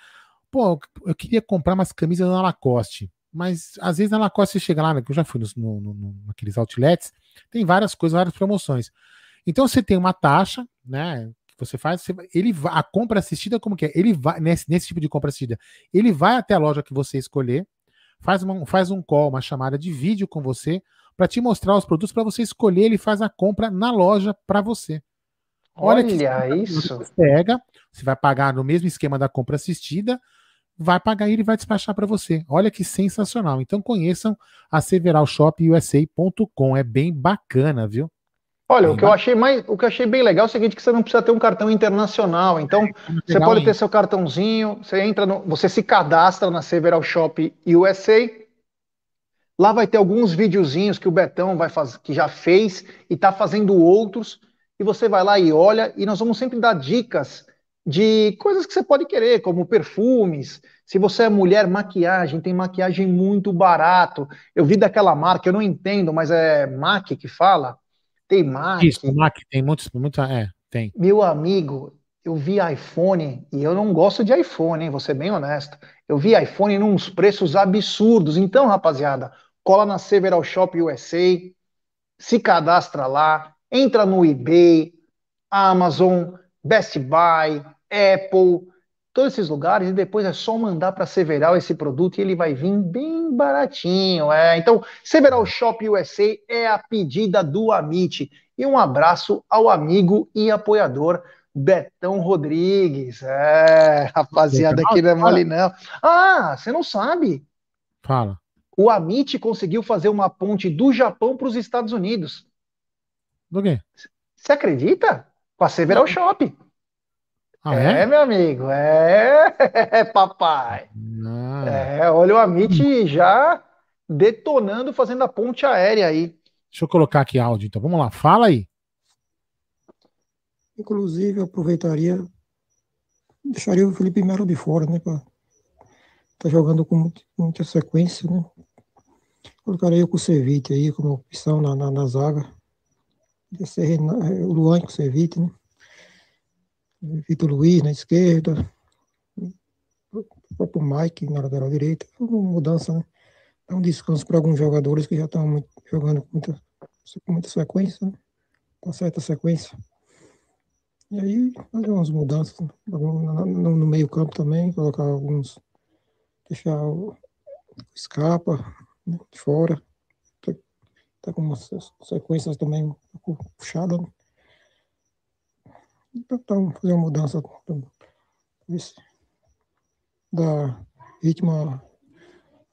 Pô, eu queria comprar umas camisas da Lacoste. Mas às vezes na Lacoste você chega lá, né, que eu já fui no, no, no, naqueles outlets, tem várias coisas, várias promoções. Então você tem uma taxa, né? Que você faz, você, ele a compra assistida, como que é? Ele vai, nesse, nesse tipo de compra assistida, ele vai até a loja que você escolher, faz, uma, faz um call, uma chamada de vídeo com você, para te mostrar os produtos para você escolher, ele faz a compra na loja para você. Olha, Olha isso. Você pega, você vai pagar no mesmo esquema da compra assistida, vai pagar ele e vai despachar para você. Olha que sensacional. Então conheçam a severalshopusa.com, é bem bacana, viu? Olha, bem o que eu achei mais, o que eu achei bem legal é o seguinte, que você não precisa ter um cartão internacional. Então, é, você pode ter seu cartãozinho, você entra no, você se cadastra na Several Shop USA. Lá vai ter alguns videozinhos que o Betão vai fazer, que já fez e está fazendo outros, e você vai lá e olha, e nós vamos sempre dar dicas de coisas que você pode querer, como perfumes. Se você é mulher, maquiagem, tem maquiagem muito barato. Eu vi daquela marca, eu não entendo, mas é MAC que fala. Tem MAC. Isso, MAC tem muitos, muita, é, tem. Meu amigo, eu vi iPhone e eu não gosto de iPhone, hein, vou ser bem honesto. Eu vi iPhone num preços absurdos. Então, rapaziada, cola na Several Shop USA, se cadastra lá, entra no eBay, Amazon, Best Buy, Apple, todos esses lugares, e depois é só mandar para Several esse produto e ele vai vir bem baratinho. É. Então, Several Shop USA é a pedida do Amit. E um abraço ao amigo e apoiador Betão Rodrigues. É, rapaziada, aqui não é mole não. Ah, você não sabe? Fala. O Amit conseguiu fazer uma ponte do Japão para os Estados Unidos. Do quê? Você acredita? Com a Several Shop. Ah, é? é? meu amigo, é, papai. Ah. É, olha o Amit já detonando, fazendo a ponte aérea aí. Deixa eu colocar aqui áudio, então. Vamos lá, fala aí. Inclusive, eu aproveitaria, deixaria o Felipe Melo de fora, né? Pra, tá jogando com muita sequência, né? Colocaria o Kusevich aí como opção na, na, na zaga. O Luan com o Kusevich, né? Vitor Luiz na esquerda, o próprio Mike na lateral direita, uma mudança, né? Dá um descanso para alguns jogadores que já estão jogando com muita, com muita sequência, né? com certa sequência. E aí, fazer umas mudanças né? no, no, meio campo também, colocar alguns, deixar o escapa né? fora, tá com umas sequências também né? Então, fazer uma mudança dar ritmo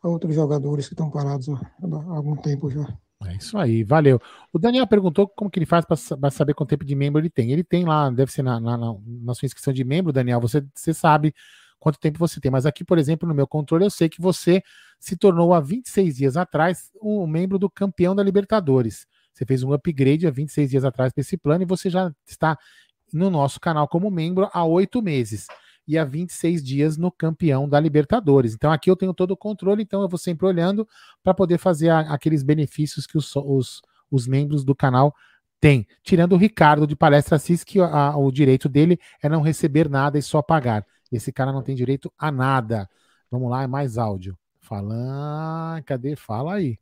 a outros jogadores que estão parados há, algum tempo já. É isso aí, valeu. O Daniel perguntou como que ele faz para saber quanto tempo de membro ele tem. Ele tem lá, deve ser na, na, na sua inscrição de membro, Daniel, você, você sabe quanto tempo você tem. Mas aqui, por exemplo, no meu controle, eu sei que você se tornou há 26 dias atrás um membro do campeão da Libertadores. Você fez um upgrade há 26 dias atrás para esse plano e você já está no nosso canal como membro há oito meses e há 26 dias no campeão da Libertadores. Então aqui eu tenho todo o controle, então eu vou sempre olhando para poder fazer a, aqueles benefícios que os, os, os, membros do canal têm. Tirando o Ricardo de Palestra Assis, que a, o direito dele é não receber nada e só pagar. Esse cara não tem direito a nada. Vamos lá, é mais áudio. Fala, cadê? Fala aí.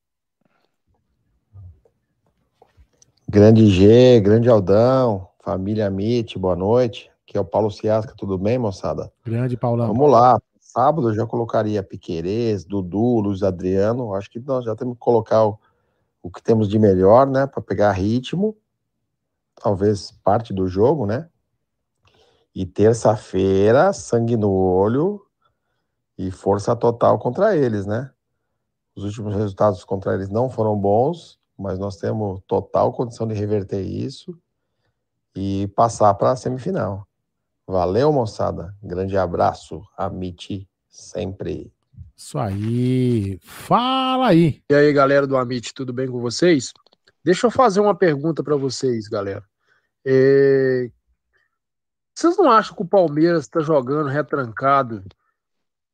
Grande G, grande Aldão, família Mit, boa noite que é o Paulo Ciasca. Tudo bem, moçada? Grande Paulão. Vamos lá. Sábado eu já colocaria Piquerez, Dudu, Luiz Adriano. Acho que nós já temos que colocar o, o que temos de melhor, né? Para pegar ritmo. Talvez parte do jogo, né? E terça-feira, sangue no olho e força total contra eles, né? Os últimos resultados contra eles não foram bons, mas nós temos total condição de reverter isso e passar para a semifinal. Valeu, moçada. Grande abraço. Amit sempre. Isso aí. Fala aí. E aí, galera do Amit, tudo bem com vocês? Deixa eu fazer uma pergunta para vocês, galera. É... Vocês não acham que o Palmeiras está jogando retrancado,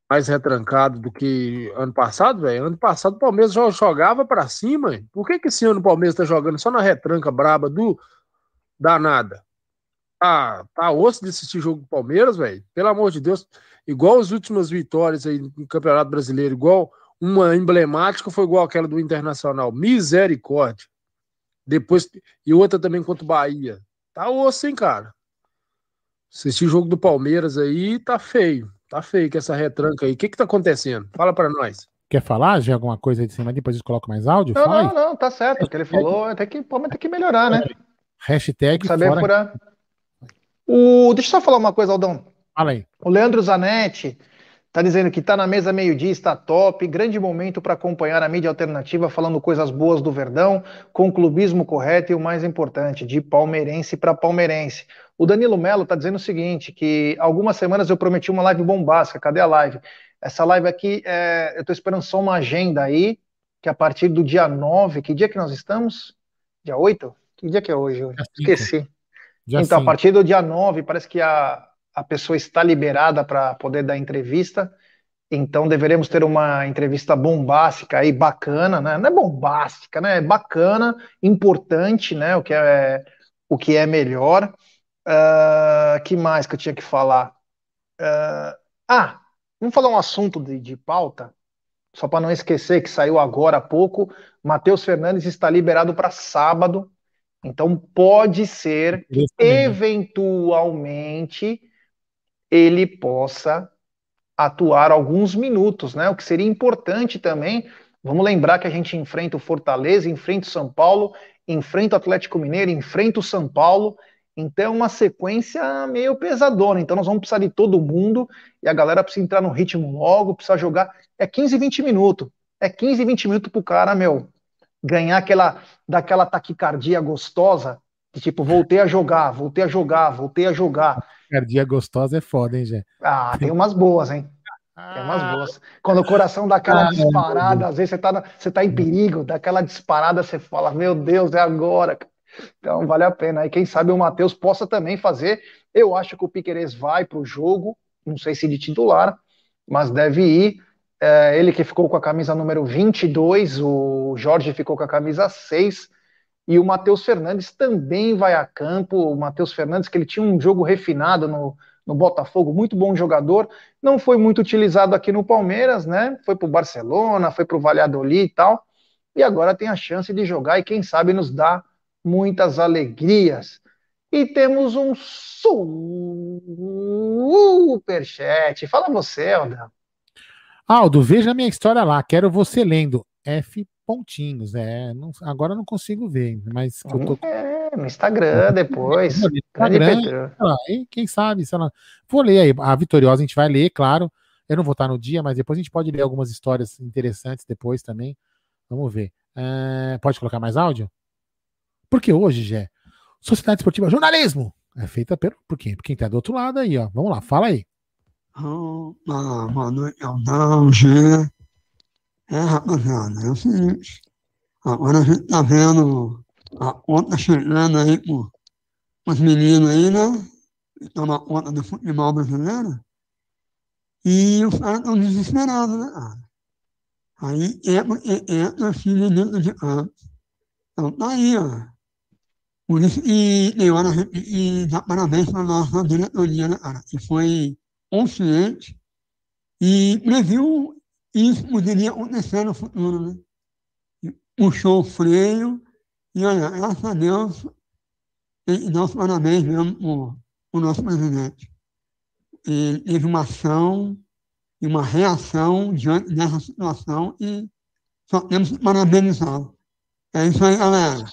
mais retrancado do que ano passado, velho? Ano passado o Palmeiras já jogava para cima. Por que, que esse ano o Palmeiras está jogando só na retranca braba do danada? tá, tá osso de assistir jogo do Palmeiras, velho. Pelo amor de Deus. Igual as últimas vitórias aí no Campeonato Brasileiro, igual uma emblemática foi igual aquela do Internacional. Misericórdia. Depois, e outra também contra o Bahia. Tá osso, hein, cara? Assistir jogo do Palmeiras aí tá feio. Tá feio com essa retranca aí. O que que tá acontecendo? Fala para nós. Quer falar de alguma coisa aí de cima? Depois a gente coloca mais áudio? Não, não, não, tá certo. O que ele falou é que o Palmeiras tem que melhorar, né? Hashtag saber fora... furar. O, deixa eu só falar uma coisa, Aldão. Fala aí. O Leandro Zanetti está dizendo que está na mesa meio-dia, está top. Grande momento para acompanhar a mídia alternativa falando coisas boas do Verdão, com o clubismo correto e o mais importante, de palmeirense para palmeirense. O Danilo Melo está dizendo o seguinte: que algumas semanas eu prometi uma live bombástica. Cadê a live? Essa live aqui, é, eu estou esperando só uma agenda aí, que a partir do dia 9, que dia que nós estamos? Dia 8? Que dia que é hoje? Esqueci. Dia então, sim. a partir do dia 9, parece que a, a pessoa está liberada para poder dar entrevista. Então, deveremos ter uma entrevista bombástica aí, bacana, né? Não é bombástica, né? É bacana, importante, né? O que é, o que é melhor. Uh, que mais que eu tinha que falar? Uh, ah, vamos falar um assunto de, de pauta, só para não esquecer que saiu agora há pouco. Matheus Fernandes está liberado para sábado então, pode ser eventualmente, ele possa atuar alguns minutos, né? O que seria importante também. Vamos lembrar que a gente enfrenta o Fortaleza, enfrenta o São Paulo, enfrenta o Atlético Mineiro, enfrenta o São Paulo. Então, é uma sequência meio pesadona. Então, nós vamos precisar de todo mundo e a galera precisa entrar no ritmo logo, precisa jogar. É 15, 20 minutos. É 15, 20 minutos pro cara, meu, ganhar aquela daquela taquicardia gostosa, que tipo, voltei a jogar, voltei a jogar, voltei a jogar. Taquicardia gostosa é foda, hein, Gê? Ah, tem umas boas, hein? Tem umas boas. Quando o coração dá aquela ah, disparada, às vezes você tá, você tá em perigo, daquela disparada, você fala, meu Deus, é agora. Então vale a pena. E quem sabe o Matheus possa também fazer. Eu acho que o Piqueires vai para o jogo, não sei se de titular, mas deve ir. É, ele que ficou com a camisa número 22, o Jorge ficou com a camisa 6, e o Matheus Fernandes também vai a campo. O Matheus Fernandes, que ele tinha um jogo refinado no, no Botafogo, muito bom jogador, não foi muito utilizado aqui no Palmeiras, né? Foi para o Barcelona, foi para o Valladolid e tal, e agora tem a chance de jogar e quem sabe nos dá muitas alegrias. E temos um superchat. Fala você, Aldão. Aldo, veja minha história lá, quero você lendo. F pontinhos, é. Não, agora não consigo ver, mas eu tô... É, no Instagram depois. No Instagram, lá, quem sabe, sei lá. Vou ler aí. A Vitoriosa a gente vai ler, claro. Eu não vou estar no dia, mas depois a gente pode ler algumas histórias interessantes depois também. Vamos ver. É, pode colocar mais áudio? Porque hoje, Jé, Sociedade Esportiva Jornalismo é feita pelo, por quem? Por quem tá do outro lado aí, ó. Vamos lá, fala aí. Oh, boa noite, Aldão, Gê. É, rapaziada, é o seguinte. Agora a gente tá vendo a conta chegando aí por os meninos aí, né? Toma conta do futebol brasileiro. E os caras estão desesperados, né, cara? Aí entra, entra a filha dentro de campo. Então tá aí, ó. Por isso que tem hora e dá parabéns para a nossa diretoria, né, cara? Que foi consciente e previu isso poderia acontecer no futuro, né? Puxou o freio e, olha, graças a Deus, tem que dar os parabéns mesmo o nosso presidente. Ele teve uma ação e uma reação diante dessa situação e só temos que parabenizá-lo. É isso aí, galera.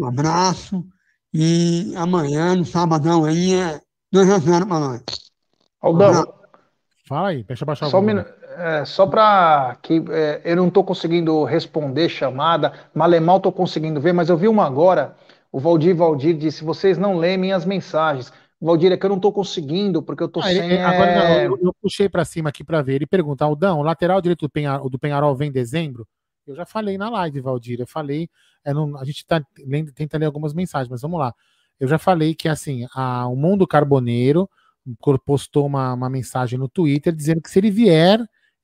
Um abraço e amanhã, no sabadão aí, é 2 a 0 para nós. Aldão. Fala aí, deixa eu baixar só o um é, Só para que é, eu não estou conseguindo responder chamada, Malemal estou conseguindo ver, mas eu vi uma agora. O Valdir Valdir disse: vocês não leem minhas mensagens. Valdir, é que eu não estou conseguindo, porque eu estou ah, sem. Agora não, é eu, eu, puxei para cima aqui para ver. Ele pergunta: Aldão, o lateral direito do, Penhar, do Penharol vem em dezembro? Eu já falei na live, Valdir. Eu falei. É, não, a gente tá, tenta ler algumas mensagens, mas vamos lá. Eu já falei que assim, a, o Mundo Carboneiro postou uma, uma mensagem no Twitter dizendo que se ele vier,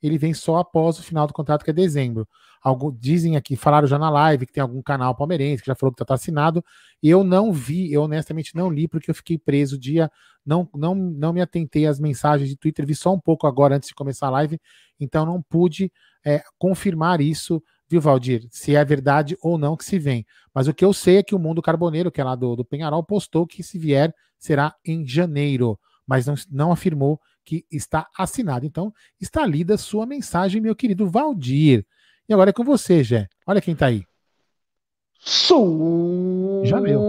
ele vem só após o final do contrato, que é dezembro. Algo, dizem aqui, falaram já na live que tem algum canal palmeirense que já falou que está assinado. Eu não vi, eu honestamente não li, porque eu fiquei preso dia, não, não, não me atentei às mensagens de Twitter, vi só um pouco agora antes de começar a live, então não pude é, confirmar isso, viu, Valdir? Se é verdade ou não que se vem. Mas o que eu sei é que o Mundo Carboneiro, que é lá do, do Penharol, postou que se vier será em janeiro, mas não, não afirmou que está assinado. Então, está lida sua mensagem, meu querido Valdir. E agora é com você, Jé. Olha quem tá aí. Já leu.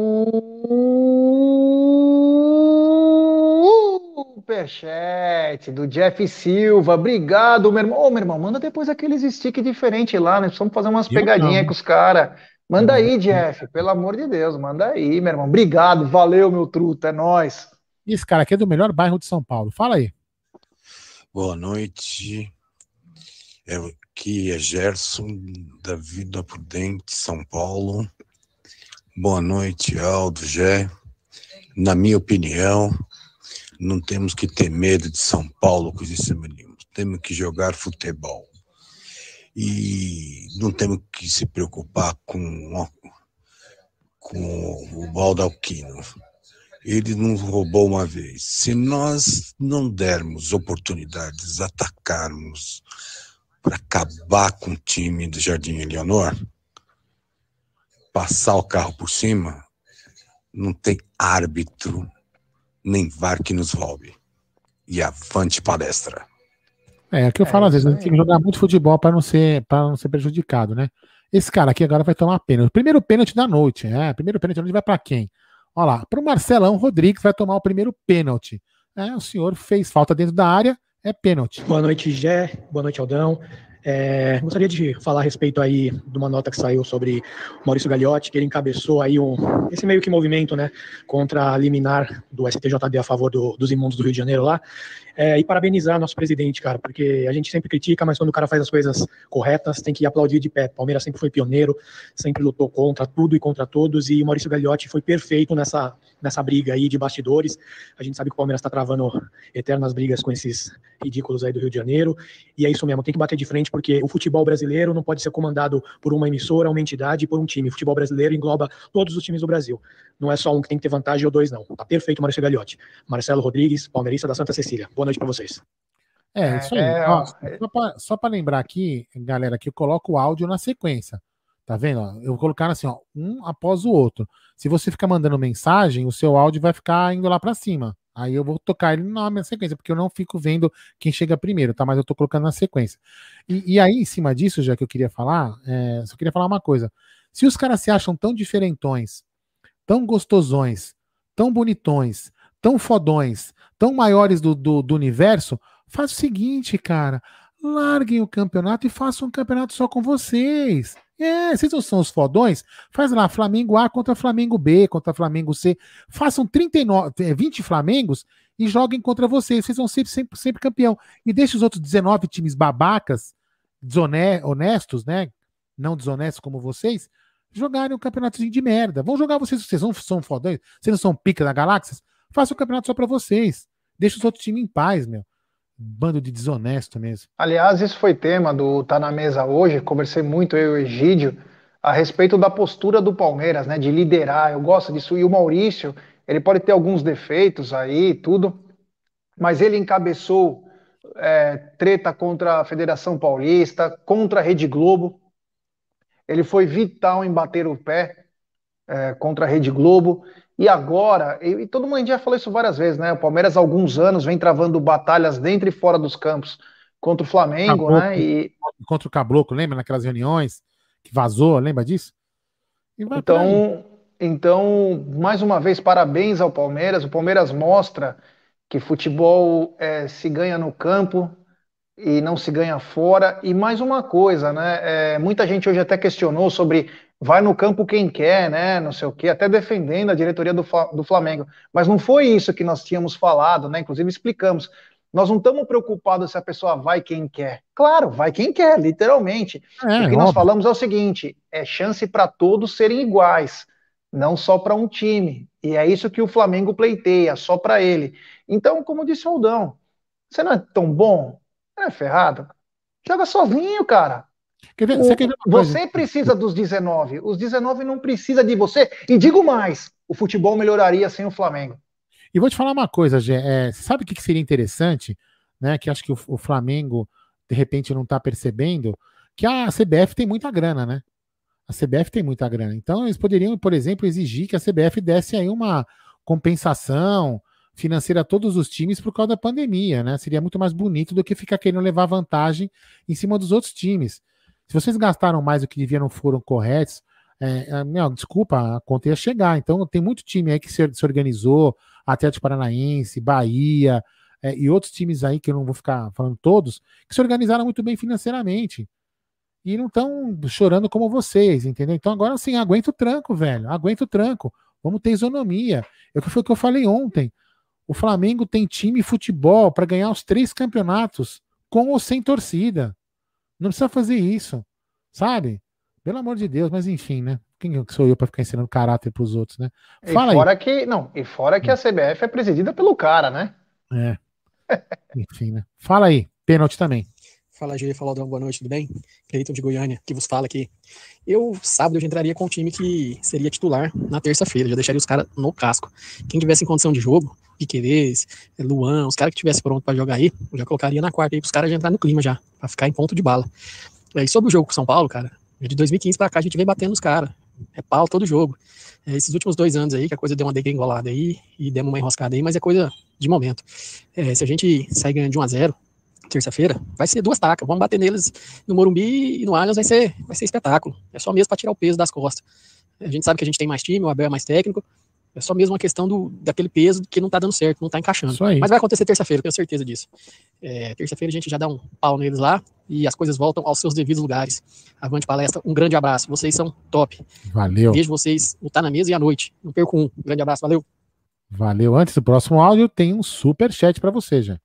Superchat do Jeff Silva. Obrigado, meu irmão. Ô, meu irmão, manda depois aqueles stick diferentes lá, né? Precisamos fazer umas pegadinhas com os caras. Manda aí, Jeff, pelo amor de Deus, manda aí, meu irmão. Obrigado, valeu, meu truto, é nóis. Esse cara aqui é do melhor bairro de São Paulo. Fala aí. Boa noite. É, aqui é Gerson, da Vida Prudente, São Paulo. Boa noite, Aldo, Gé. Na minha opinião, não temos que ter medo de São Paulo, coisa nenhuma. Temos que jogar futebol. E não temos que se preocupar com, com o Baldalquino. Ele nos roubou uma vez. Se nós não dermos oportunidades, atacarmos, para acabar com o time do Jardim Eleonor, passar o carro por cima, não tem árbitro nem VAR que nos roube. E avante palestra. É, é o que eu é, falo às vezes, gente tem que jogar muito futebol para não ser para não ser prejudicado, né? Esse cara aqui agora vai tomar pênalti. Primeiro pênalti da noite, é. Primeiro pênalti da noite vai para quem? Olha lá, para o Marcelão Rodrigues vai tomar o primeiro pênalti. É, o senhor fez falta dentro da área, é pênalti. Boa noite, Gé. Boa noite, Aldão. É, gostaria de falar a respeito aí de uma nota que saiu sobre Maurício Gagliotti, que ele encabeçou aí um, esse meio que movimento, né, contra a liminar do STJD a favor do, dos imundos do Rio de Janeiro lá, é, e parabenizar nosso presidente, cara, porque a gente sempre critica, mas quando o cara faz as coisas corretas, tem que aplaudir de pé. Palmeiras sempre foi pioneiro, sempre lutou contra tudo e contra todos, e o Maurício Gagliotti foi perfeito nessa, nessa briga aí de bastidores. A gente sabe que o Palmeiras está travando eternas brigas com esses ridículos aí do Rio de Janeiro, e é isso mesmo, tem que bater de frente, porque o futebol brasileiro não pode ser comandado por uma emissora, uma entidade por um time. O futebol brasileiro engloba todos os times do Brasil. Não é só um que tem que ter vantagem ou dois, não. Tá perfeito, Maurício Gagliotti. Marcelo Rodrigues, palmeirista da Santa Cecília. Boa noite para vocês. É, isso aí. É, Ó, é... Só para lembrar aqui, galera, que eu coloco o áudio na sequência. Tá vendo? Eu vou colocar assim, ó, um após o outro. Se você ficar mandando mensagem, o seu áudio vai ficar indo lá para cima. Aí eu vou tocar ele na minha sequência, porque eu não fico vendo quem chega primeiro, tá? Mas eu tô colocando na sequência. E, e aí, em cima disso, já que eu queria falar, é, só queria falar uma coisa. Se os caras se acham tão diferentões, tão gostosões, tão bonitões, tão fodões, tão maiores do, do, do universo, faz o seguinte, cara. Larguem o campeonato e façam um campeonato só com vocês. É, vocês não são os fodões? Faz lá Flamengo A contra Flamengo B, contra Flamengo C. Façam 39, 20 é, Flamengos e joguem contra vocês. Vocês vão ser sempre, sempre campeão. E deixe os outros 19 times babacas, desonestos, né? Não desonestos como vocês, jogarem um campeonatozinho de merda. Vão jogar vocês, vocês não são fodões, vocês não são pica da galáxia, faça o campeonato só para vocês. Deixa os outros times em paz, meu. Bando de desonesto mesmo. Aliás, isso foi tema do Tá na Mesa hoje. Conversei muito eu e o Egídio a respeito da postura do Palmeiras, né? De liderar. Eu gosto disso. E o Maurício, ele pode ter alguns defeitos aí, tudo, mas ele encabeçou é, treta contra a Federação Paulista, contra a Rede Globo. Ele foi vital em bater o pé é, contra a Rede Globo. E agora, e, e todo mundo já falou isso várias vezes, né? O Palmeiras há alguns anos vem travando batalhas dentro e fora dos campos contra o Flamengo, Caboclo, né? E... Contra o Caboclo, lembra naquelas reuniões que vazou, lembra disso? Então, então, mais uma vez, parabéns ao Palmeiras. O Palmeiras mostra que futebol é, se ganha no campo e não se ganha fora. E mais uma coisa, né? É, muita gente hoje até questionou sobre vai no campo quem quer, né? Não sei o quê, até defendendo a diretoria do, do Flamengo. Mas não foi isso que nós tínhamos falado, né? Inclusive explicamos. Nós não estamos preocupados se a pessoa vai quem quer. Claro, vai quem quer, literalmente. É, o que óbvio. nós falamos é o seguinte: é chance para todos serem iguais, não só para um time. E é isso que o Flamengo pleiteia, só para ele. Então, como disse o Aldão, você não é tão bom, não é ferrado. Joga sozinho, cara. Quer ver, você, quer ver você precisa dos 19, os 19 não precisa de você. E digo mais, o futebol melhoraria sem o Flamengo. E vou te falar uma coisa, Gê, é, sabe o que seria interessante, né? Que acho que o, o Flamengo de repente não está percebendo que a CBF tem muita grana, né? A CBF tem muita grana. Então eles poderiam, por exemplo, exigir que a CBF desse aí uma compensação financeira a todos os times por causa da pandemia, né? Seria muito mais bonito do que ficar querendo levar vantagem em cima dos outros times. Se vocês gastaram mais do que deviam, não foram corretos, é, é, meu, desculpa, a conta ia chegar. Então, tem muito time aí que se, se organizou, Atlético Paranaense, Bahia é, e outros times aí, que eu não vou ficar falando todos, que se organizaram muito bem financeiramente. E não estão chorando como vocês, entendeu? Então, agora sim, aguenta o tranco, velho. Aguenta o tranco. Vamos ter isonomia. É foi o que eu falei ontem. O Flamengo tem time futebol para ganhar os três campeonatos com ou sem torcida. Não precisa fazer isso, sabe? Pelo amor de Deus, mas enfim, né? Quem sou eu para ficar ensinando caráter para os outros, né? Fala e fora aí. que não, e fora que a CBF é presidida pelo cara, né? É. enfim, né? Fala aí, pênalti também. Fala, Gê, fala, Aldão, boa noite, tudo bem? Cleiton de Goiânia, que vos fala aqui. Eu, sábado, eu já entraria com o time que seria titular na terça-feira, já deixaria os caras no casco. Quem tivesse em condição de jogo, Piquerez, Luan, os caras que tivesse pronto para jogar aí, eu já colocaria na quarta aí pros caras já entrar no clima já, para ficar em ponto de bala. E sobre o jogo com São Paulo, cara, de 2015 para cá a gente vem batendo os caras. É pau todo jogo. É, esses últimos dois anos aí, que a coisa deu uma degringolada aí e demos uma enroscada aí, mas é coisa de momento. É, se a gente sair ganhando de 1 a 0 terça-feira, vai ser duas tacas. Vamos bater neles no Morumbi e no Allianz vai ser, vai ser espetáculo. É só mesmo para tirar o peso das costas. A gente sabe que a gente tem mais time, o Abel é mais técnico, é só mesmo uma questão do, daquele peso que não tá dando certo, não tá encaixando. Mas vai acontecer terça-feira, tenho certeza disso. É, terça-feira a gente já dá um pau neles lá e as coisas voltam aos seus devidos lugares. Avante palestra, um grande abraço. Vocês são top. Valeu. Vejo vocês no Tá na Mesa e à noite. Não perco um. um grande abraço, valeu. Valeu. Antes do próximo áudio, tem um super chat para você, já.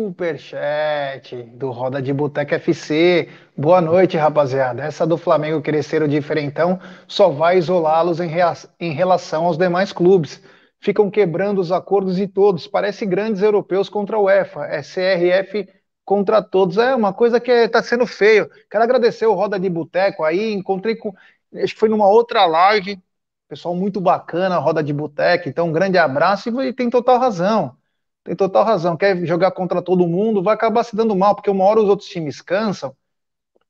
Superchat do Roda de Boteca FC. Boa noite, rapaziada. Essa do Flamengo crescer o diferentão só vai isolá-los em, em relação aos demais clubes. Ficam quebrando os acordos de todos. Parece grandes europeus contra a UEFA. É CRF contra todos. É uma coisa que está sendo feio. Quero agradecer o Roda de Boteco aí. Encontrei com. Acho que foi numa outra live Pessoal muito bacana, roda de boteca. Então, um grande abraço e tem total razão. Tem total razão. Quer jogar contra todo mundo, vai acabar se dando mal, porque uma hora os outros times cansam.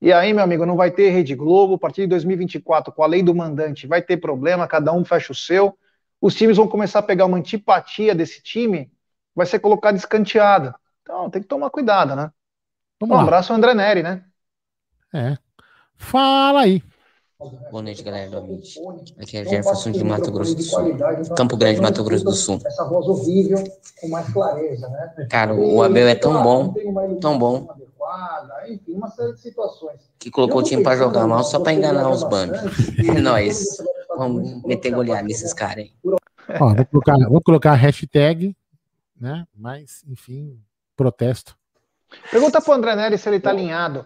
E aí, meu amigo, não vai ter Rede Globo. A partir de 2024, com a lei do mandante, vai ter problema, cada um fecha o seu. Os times vão começar a pegar uma antipatia desse time, vai ser colocado escanteada. Então, tem que tomar cuidado, né? Vamos um lá. abraço ao André Neri, né? É. Fala aí. Boa noite, galera do Amit. Aqui é Jefferson de Mato Grosso do Sul. Campo Grande, Mato Grosso do Sul. Essa voz horrível com mais clareza, né? Cara, o Abel é tão bom, tão bom. Enfim, uma série de situações. Que colocou o time para jogar mal só para enganar os bandos. É nóis. Vamos meter goleada nesses caras aí. Ó, vou colocar, vou colocar a hashtag, né? Mas, enfim, protesto. Pergunta pro André Nery se ele tá alinhado.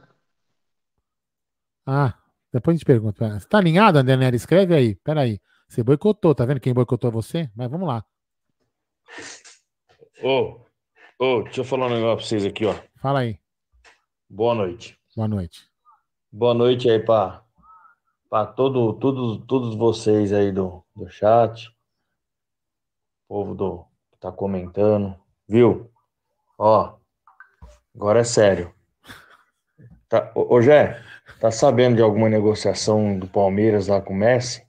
Ah, depois a gente pergunta. Você tá alinhado, André Nery? Escreve aí. Peraí. Você boicotou, tá vendo quem boicotou você? Mas vamos lá. Ô, ô, deixa eu falar um negócio pra vocês aqui, ó. Fala aí. Boa noite. Boa noite. Boa noite aí pra, pra todo, todos, todos vocês aí do, do chat. Povo do, que tá comentando. Viu? Ó, agora é sério. Tá, ô, ô Jé, tá sabendo de alguma negociação do Palmeiras lá com o Messi?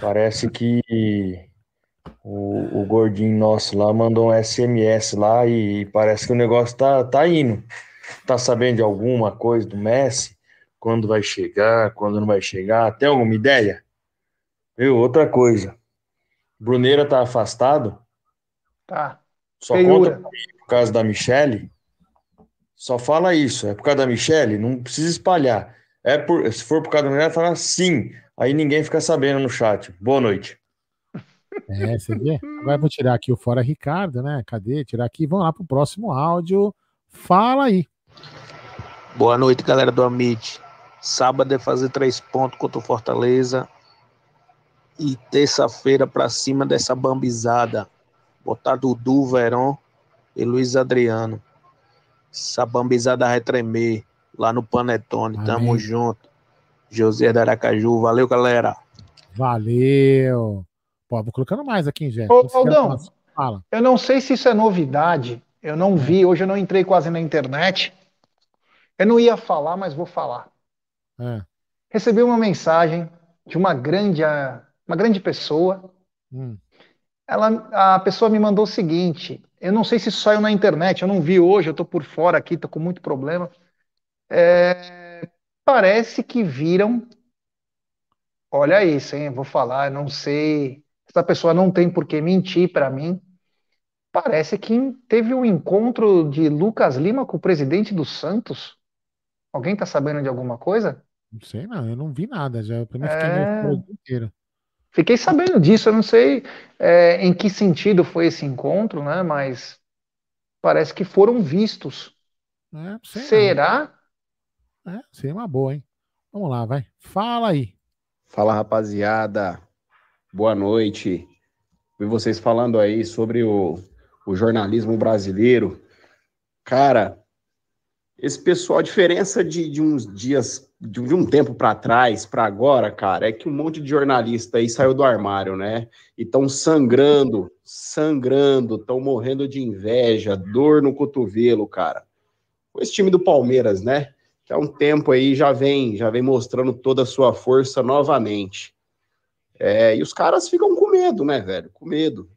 Parece que o, o gordinho nosso lá mandou um SMS lá e parece que o negócio tá, tá indo. Tá sabendo de alguma coisa do Messi? Quando vai chegar, quando não vai chegar? Tem alguma ideia? Viu? Outra coisa. Bruneira tá afastado? Tá. Só conta por causa da Michelle? Só fala isso. É por causa da Michelle? Não precisa espalhar. É por, se for por causa da Bruneira, fala sim. Aí ninguém fica sabendo no chat. Boa noite. É, você vê? Agora eu vou tirar aqui o Fora Ricardo, né? Cadê? Tirar aqui. Vamos lá pro próximo áudio. Fala aí. Boa noite, galera do Amit. Sábado é fazer três pontos contra o Fortaleza. E terça-feira pra cima dessa bambizada. Botar Dudu, Verón e Luiz Adriano. Essa bambizada vai tremer lá no Panetone. Tamo Amém. junto. José da Aracaju. Valeu, galera. Valeu. Pô, vou colocando mais aqui, gente. Ô, Aldão, Fala. eu não sei se isso é novidade. Eu não vi, hoje eu não entrei quase na internet. Eu não ia falar, mas vou falar. É. Recebi uma mensagem de uma grande, ah, uma grande pessoa. Hum. Ela, a pessoa me mandou o seguinte: eu não sei se isso saiu na internet, eu não vi hoje, eu tô por fora aqui, tô com muito problema. É, parece que viram. Olha isso, hein? Eu vou falar, não sei. Essa pessoa não tem por que mentir para mim. Parece que teve um encontro de Lucas Lima com o presidente do Santos. Alguém tá sabendo de alguma coisa? Não sei, não. Eu não vi nada. Já pra mim fiquei É. meio inteiro. Fiquei sabendo disso, eu não sei é, em que sentido foi esse encontro, né? Mas parece que foram vistos. É, não. Será? É, seria uma boa, hein? Vamos lá, vai. Fala aí. Fala rapaziada, boa noite. Vi vocês falando aí sobre o, o jornalismo brasileiro. Cara, esse pessoal, a diferença de, de uns dias, de, um- tempo para trás, para agora, cara, é que um monte de jornalista aí saiu do armário, né? E estão sangrando, sangrando, estão morrendo de inveja, dor no cotovelo, cara. Com esse time do Palmeiras, né? Que há um tempo aí já vem, já vem mostrando toda a sua força novamente. É, e os caras ficam com medo, né, velho? Com medo.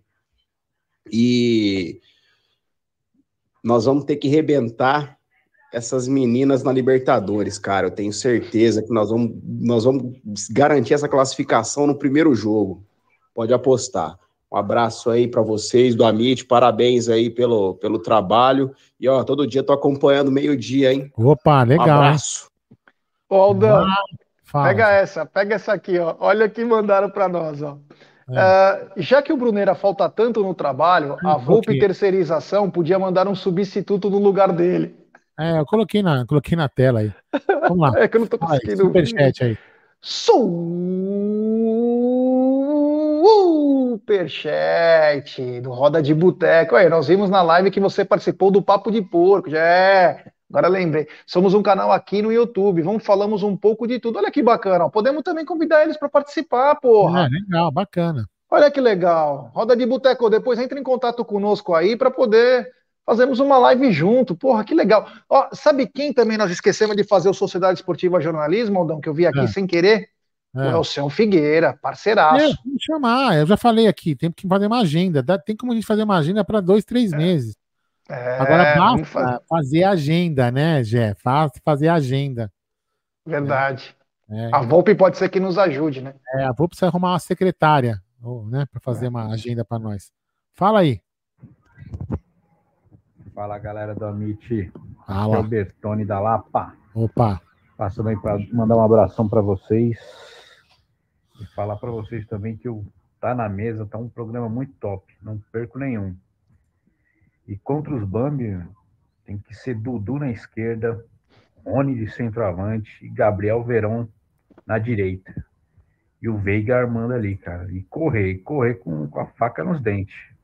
E nós vamos ter que rebentar essas meninas na Libertadores, cara. Eu tenho certeza que nós vamos, nós vamos garantir essa classificação no primeiro jogo. Pode apostar. Um abraço aí para vocês do Amit, parabéns aí pelo, pelo trabalho. E ó, todo dia tô acompanhando meio-dia, hein? Opa, legal, Um abraço. Ô, Aldão, pega essa, pega essa aqui, ó. Olha o que mandaram para nós, ó. É. Ah, já que o Bruneira falta tanto no trabalho, a Volpe. Terceirização podia mandar um substituto no lugar dele. É, eu coloquei na, coloquei na tela aí. Vamos lá. É que eu não tô conseguindo ver. superchat aí. Superchat do Roda de Boteco. Aí, nós vimos na live que você participou do Papo de Porco. Já é. Agora lembrei. Somos um canal aqui no YouTube. Vamos falamos um pouco de tudo. Olha que bacana. ó. Podemos também convidar eles para participar, porra. É, legal, bacana. Olha que legal. Roda de Boteco, depois entre em contato conosco aí para poder fazermos uma live junto. Porra, que legal. Ó, sabe quem também nós esquecemos de fazer o Sociedade Esportiva Jornalismo, Aldão, que eu vi aqui É. sem querer? O É. Elcião Figueira, parceiraço. É, vamos chamar, eu já falei aqui, tem que fazer uma agenda. Tem como a gente fazer uma agenda para dois, três meses. É, Agora basta fazer. fazer agenda, né, Jé? Faz- Fazer agenda. Verdade. É, A Volpe pode ser que nos ajude, né? é, vou precisar arrumar uma secretária, ou, né, para fazer uma agenda para nós. Fala aí. Fala galera do Amit, é o Bertone da Lapa. Opa. Passando aí para mandar um abração para vocês e falar para vocês também que o Tá na Mesa tá um programa muito top, não perco nenhum. E contra os Bambi tem que ser Dudu na esquerda, Rony de centroavante e Gabriel Verão na direita. E o Veiga armando ali, cara. E correr, correr com, com a faca nos dentes.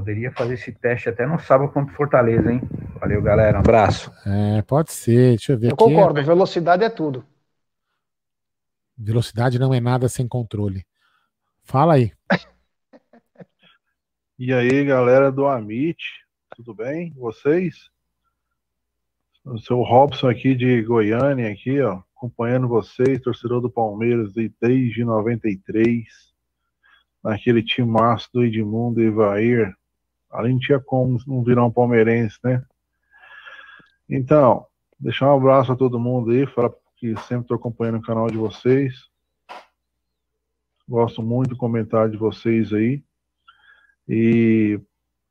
Poderia fazer esse teste até no sábado contra o Fortaleza, hein? Valeu, galera. Um abraço. É, pode ser. Deixa eu ver eu aqui. concordo, velocidade é tudo. Velocidade não é nada sem controle. Fala aí. e aí, galera do Amit, tudo bem? Vocês? O seu Robson aqui de Goiânia, aqui, ó, acompanhando vocês, torcedor do Palmeiras desde 93, naquele time massa do Edmundo e Ivair. Ali não tinha como não virar um palmeirense, né? Então, deixar um abraço a todo mundo aí, falar que sempre estou acompanhando o canal de vocês. Gosto muito do comentário de vocês aí. E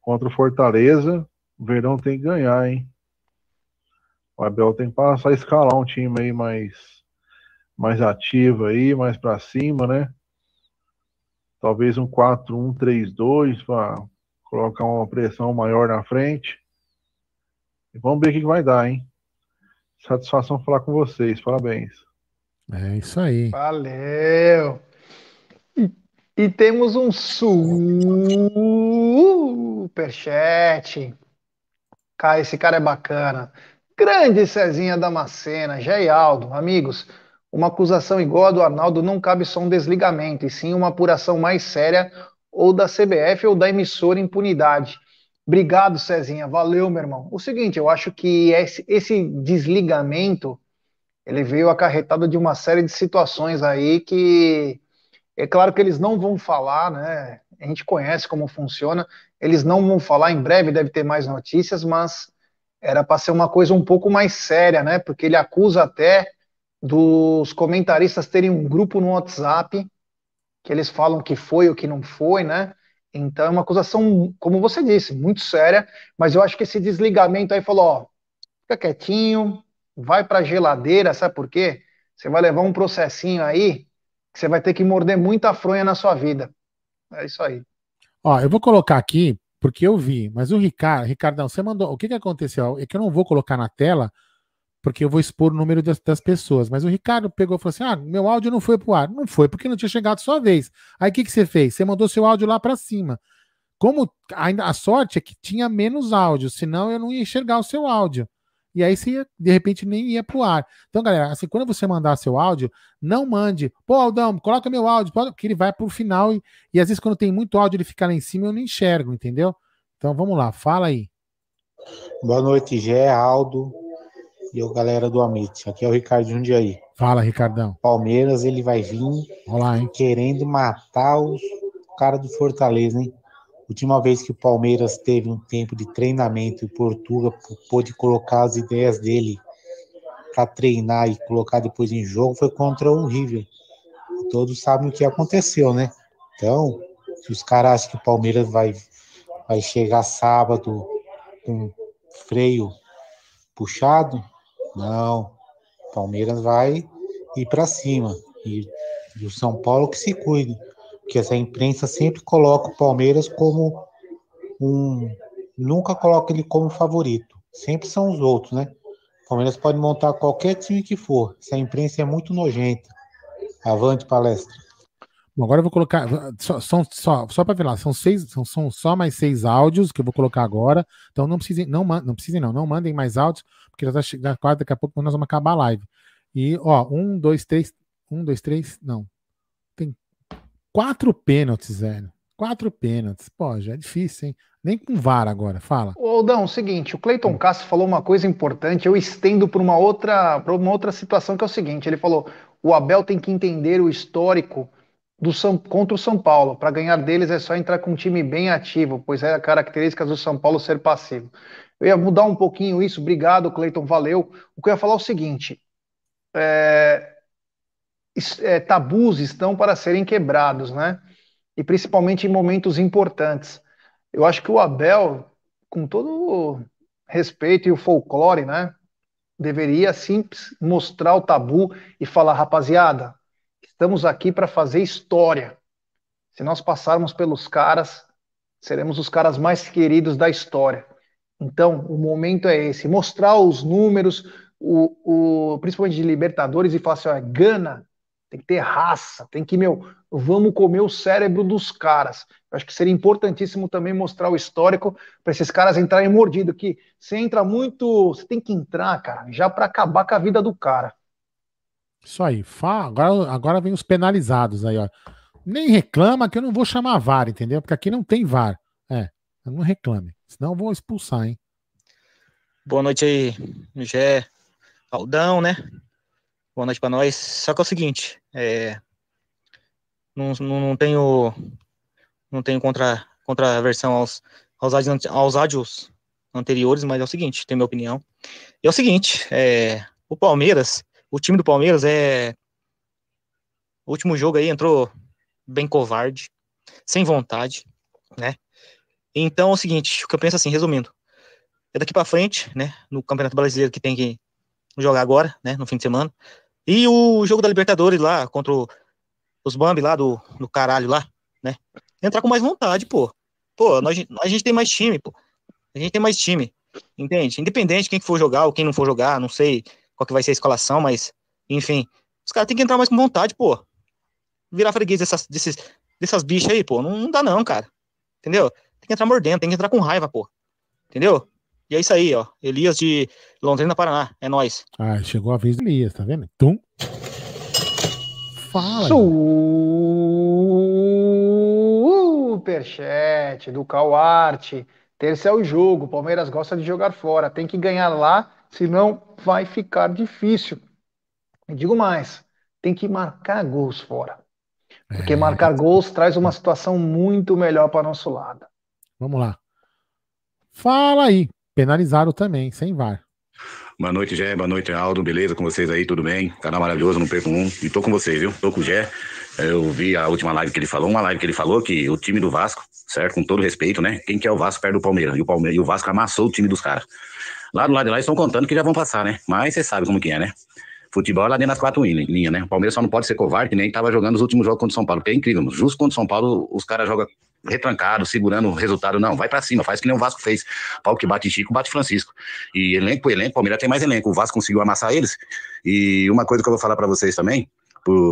contra o Fortaleza, o Verdão tem que ganhar, hein? O Abel tem que passar a escalar um time aí mais, mais ativo aí, mais para cima, né? Talvez um 4-1-3-2 para colocar uma pressão maior na frente. E vamos ver o que vai dar, hein? Satisfação falar com vocês. Parabéns. É isso aí. Valeu. E, e temos um superchat. Cara, esse cara é bacana. Grande Cezinha Damascena, Aldo, amigos, uma acusação igual a do Arnaldo não cabe só um desligamento, e sim uma apuração mais séria ou da CBF ou da emissora impunidade. Obrigado, Cezinha, valeu, meu irmão. O seguinte, eu acho que esse, esse desligamento ele veio acarretado de uma série de situações aí que é claro que eles não vão falar, né? A gente conhece como funciona, eles não vão falar, em breve deve ter mais notícias, mas era para ser uma coisa um pouco mais séria, né? Porque ele acusa até dos comentaristas terem um grupo no WhatsApp que eles falam que foi ou que não foi, né? Então é uma acusação, como você disse, muito séria, mas eu acho que esse desligamento aí falou, ó, fica quietinho, vai para a geladeira, sabe por quê? Você vai levar um processinho aí que você vai ter que morder muita fronha na sua vida. É isso aí. Ó, eu vou colocar aqui porque eu vi, mas o Ricardo, Ricardão, você mandou. O que, que aconteceu? É que eu não vou colocar na tela, porque eu vou expor o número das, das pessoas. Mas o Ricardo pegou e falou assim: ah, meu áudio não foi pro ar. Não foi, porque não tinha chegado sua vez. Aí o que, que você fez? Você mandou seu áudio lá para cima. Como ainda a sorte é que tinha menos áudio, senão eu não ia enxergar o seu áudio. E aí você de repente nem ia pro ar. Então, galera, assim, quando você mandar seu áudio, não mande, pô, Aldão, coloca meu áudio, porque ele vai pro final e, e às vezes quando tem muito áudio ele fica lá em cima eu não enxergo, entendeu? Então vamos lá, fala aí. Boa noite, Gé, Aldo e o galera do Amit. Aqui é o Ricardo Jundiaí. Fala, Ricardão. Palmeiras, ele vai vir Olá, querendo matar os cara do Fortaleza, hein? Última vez que o Palmeiras teve um tempo de treinamento e Portugal pôde colocar as ideias dele para treinar e colocar depois em jogo foi contra o River. Todos sabem o que aconteceu, né? Então, se os caras acham que o Palmeiras vai, vai chegar sábado com freio puxado, não. Palmeiras vai ir para cima. E, e o São Paulo que se cuide que essa imprensa sempre coloca o Palmeiras como um. Nunca coloca ele como favorito. Sempre são os outros, né? O Palmeiras pode montar qualquer time que for. Essa imprensa é muito nojenta. Avante palestra. Bom, agora eu vou colocar. Só, só, só, só para ver lá, são seis, são, são só mais seis áudios que eu vou colocar agora. Então não precisem, não, não precisem, não, não mandem mais áudios, porque já tá, quase daqui a pouco nós vamos acabar a live. E, ó, um, dois, três. Um, dois, três. Não. Quatro pênaltis, velho. Quatro pênaltis. Pô, já é difícil, hein? Nem com VAR agora, fala. Ô, Aldão, o seguinte, o Cleiton Castro falou uma coisa importante, eu estendo para uma outra, para uma outra situação que é o seguinte, ele falou: "O Abel tem que entender o histórico do São, contra o São Paulo. Para ganhar deles é só entrar com um time bem ativo, pois é a característica do São Paulo ser passivo." Eu ia mudar um pouquinho isso. Obrigado, Cleiton, valeu. O que eu ia falar é o seguinte, é, é, tabus estão para serem quebrados, né? E principalmente em momentos importantes. Eu acho que o Abel, com todo respeito e o folclore, né? Deveria sim mostrar o tabu e falar, rapaziada, estamos aqui para fazer história. Se nós passarmos pelos caras, seremos os caras mais queridos da história. Então, o momento é esse: mostrar os números, o, o, principalmente de Libertadores, e falar assim: ó, Gana, tem que ter raça, tem que, meu, vamos comer o cérebro dos caras. Eu acho que seria importantíssimo também mostrar o histórico para esses caras entrarem mordido, que você entra muito, você tem que entrar, cara, já para acabar com a vida do cara. Isso aí. Fá, agora, agora vem os penalizados aí, ó. Nem reclama que eu não vou chamar VAR, entendeu? Porque aqui não tem VAR. É, não reclame. Senão eu vou expulsar, hein? Boa noite aí, Gé, Aldão, né? Boa noite para nós. Só que é o seguinte, é, não, não, não tenho não tenho contra contraversão aos aos áudios, aos áudios anteriores, mas é o seguinte, tem minha opinião. E é o seguinte, é, o Palmeiras, o time do Palmeiras é o último jogo aí entrou bem covarde, sem vontade, né? Então é o seguinte, o que eu penso assim, resumindo, é daqui para frente, né, no Campeonato Brasileiro que tem que jogar agora, né, no fim de semana, e o jogo da Libertadores lá, contra os Bambi lá do, do caralho lá, né? Entrar com mais vontade, pô. Pô, nós, a gente tem mais time, pô. A gente tem mais time, entende? Independente de quem for jogar ou quem não for jogar, não sei qual que vai ser a escalação, mas, enfim, os caras têm que entrar mais com vontade, pô. Virar freguês dessas, desses, dessas bichas aí, pô. Não, não dá não, cara. Entendeu? Tem que entrar mordendo, tem que entrar com raiva, pô. Entendeu? E é isso aí, ó. Elias de Londrina, Paraná. É nós. Ah, chegou a vez do Elias, tá vendo? Tum. Fala. Superchat do Cauarte. Terça é o jogo. Palmeiras gosta de jogar fora. Tem que ganhar lá, senão vai ficar difícil. E digo mais: tem que marcar gols fora. Porque é. marcar gols traz uma situação muito melhor para nosso lado. Vamos lá. Fala aí. Penalizado também, sem VAR. Boa noite, Gé. Boa noite, Aldo. Beleza com vocês aí? Tudo bem? Canal maravilhoso, não perco um. E tô com vocês, viu? Tô com o Gé. Eu vi a última live que ele falou, uma live que ele falou que o time do Vasco, certo? Com todo respeito, né? Quem que é o Vasco perto do Palmeiras? E o, Palmeiras, e o Vasco amassou o time dos caras. Lá do lado de lá estão contando que já vão passar, né? Mas você sabe como que é, né? Futebol é lá dentro das quatro linhas, né? O Palmeiras só não pode ser covarde, nem tava jogando os últimos jogos contra o São Paulo, que é incrível. Justo contra o São Paulo, os caras jogam retrancado, segurando o resultado. Não, vai para cima, faz que nem o Vasco fez. Pau que bate Chico, bate Francisco. E elenco elenco, o Palmeiras tem mais elenco. O Vasco conseguiu amassar eles. E uma coisa que eu vou falar para vocês também,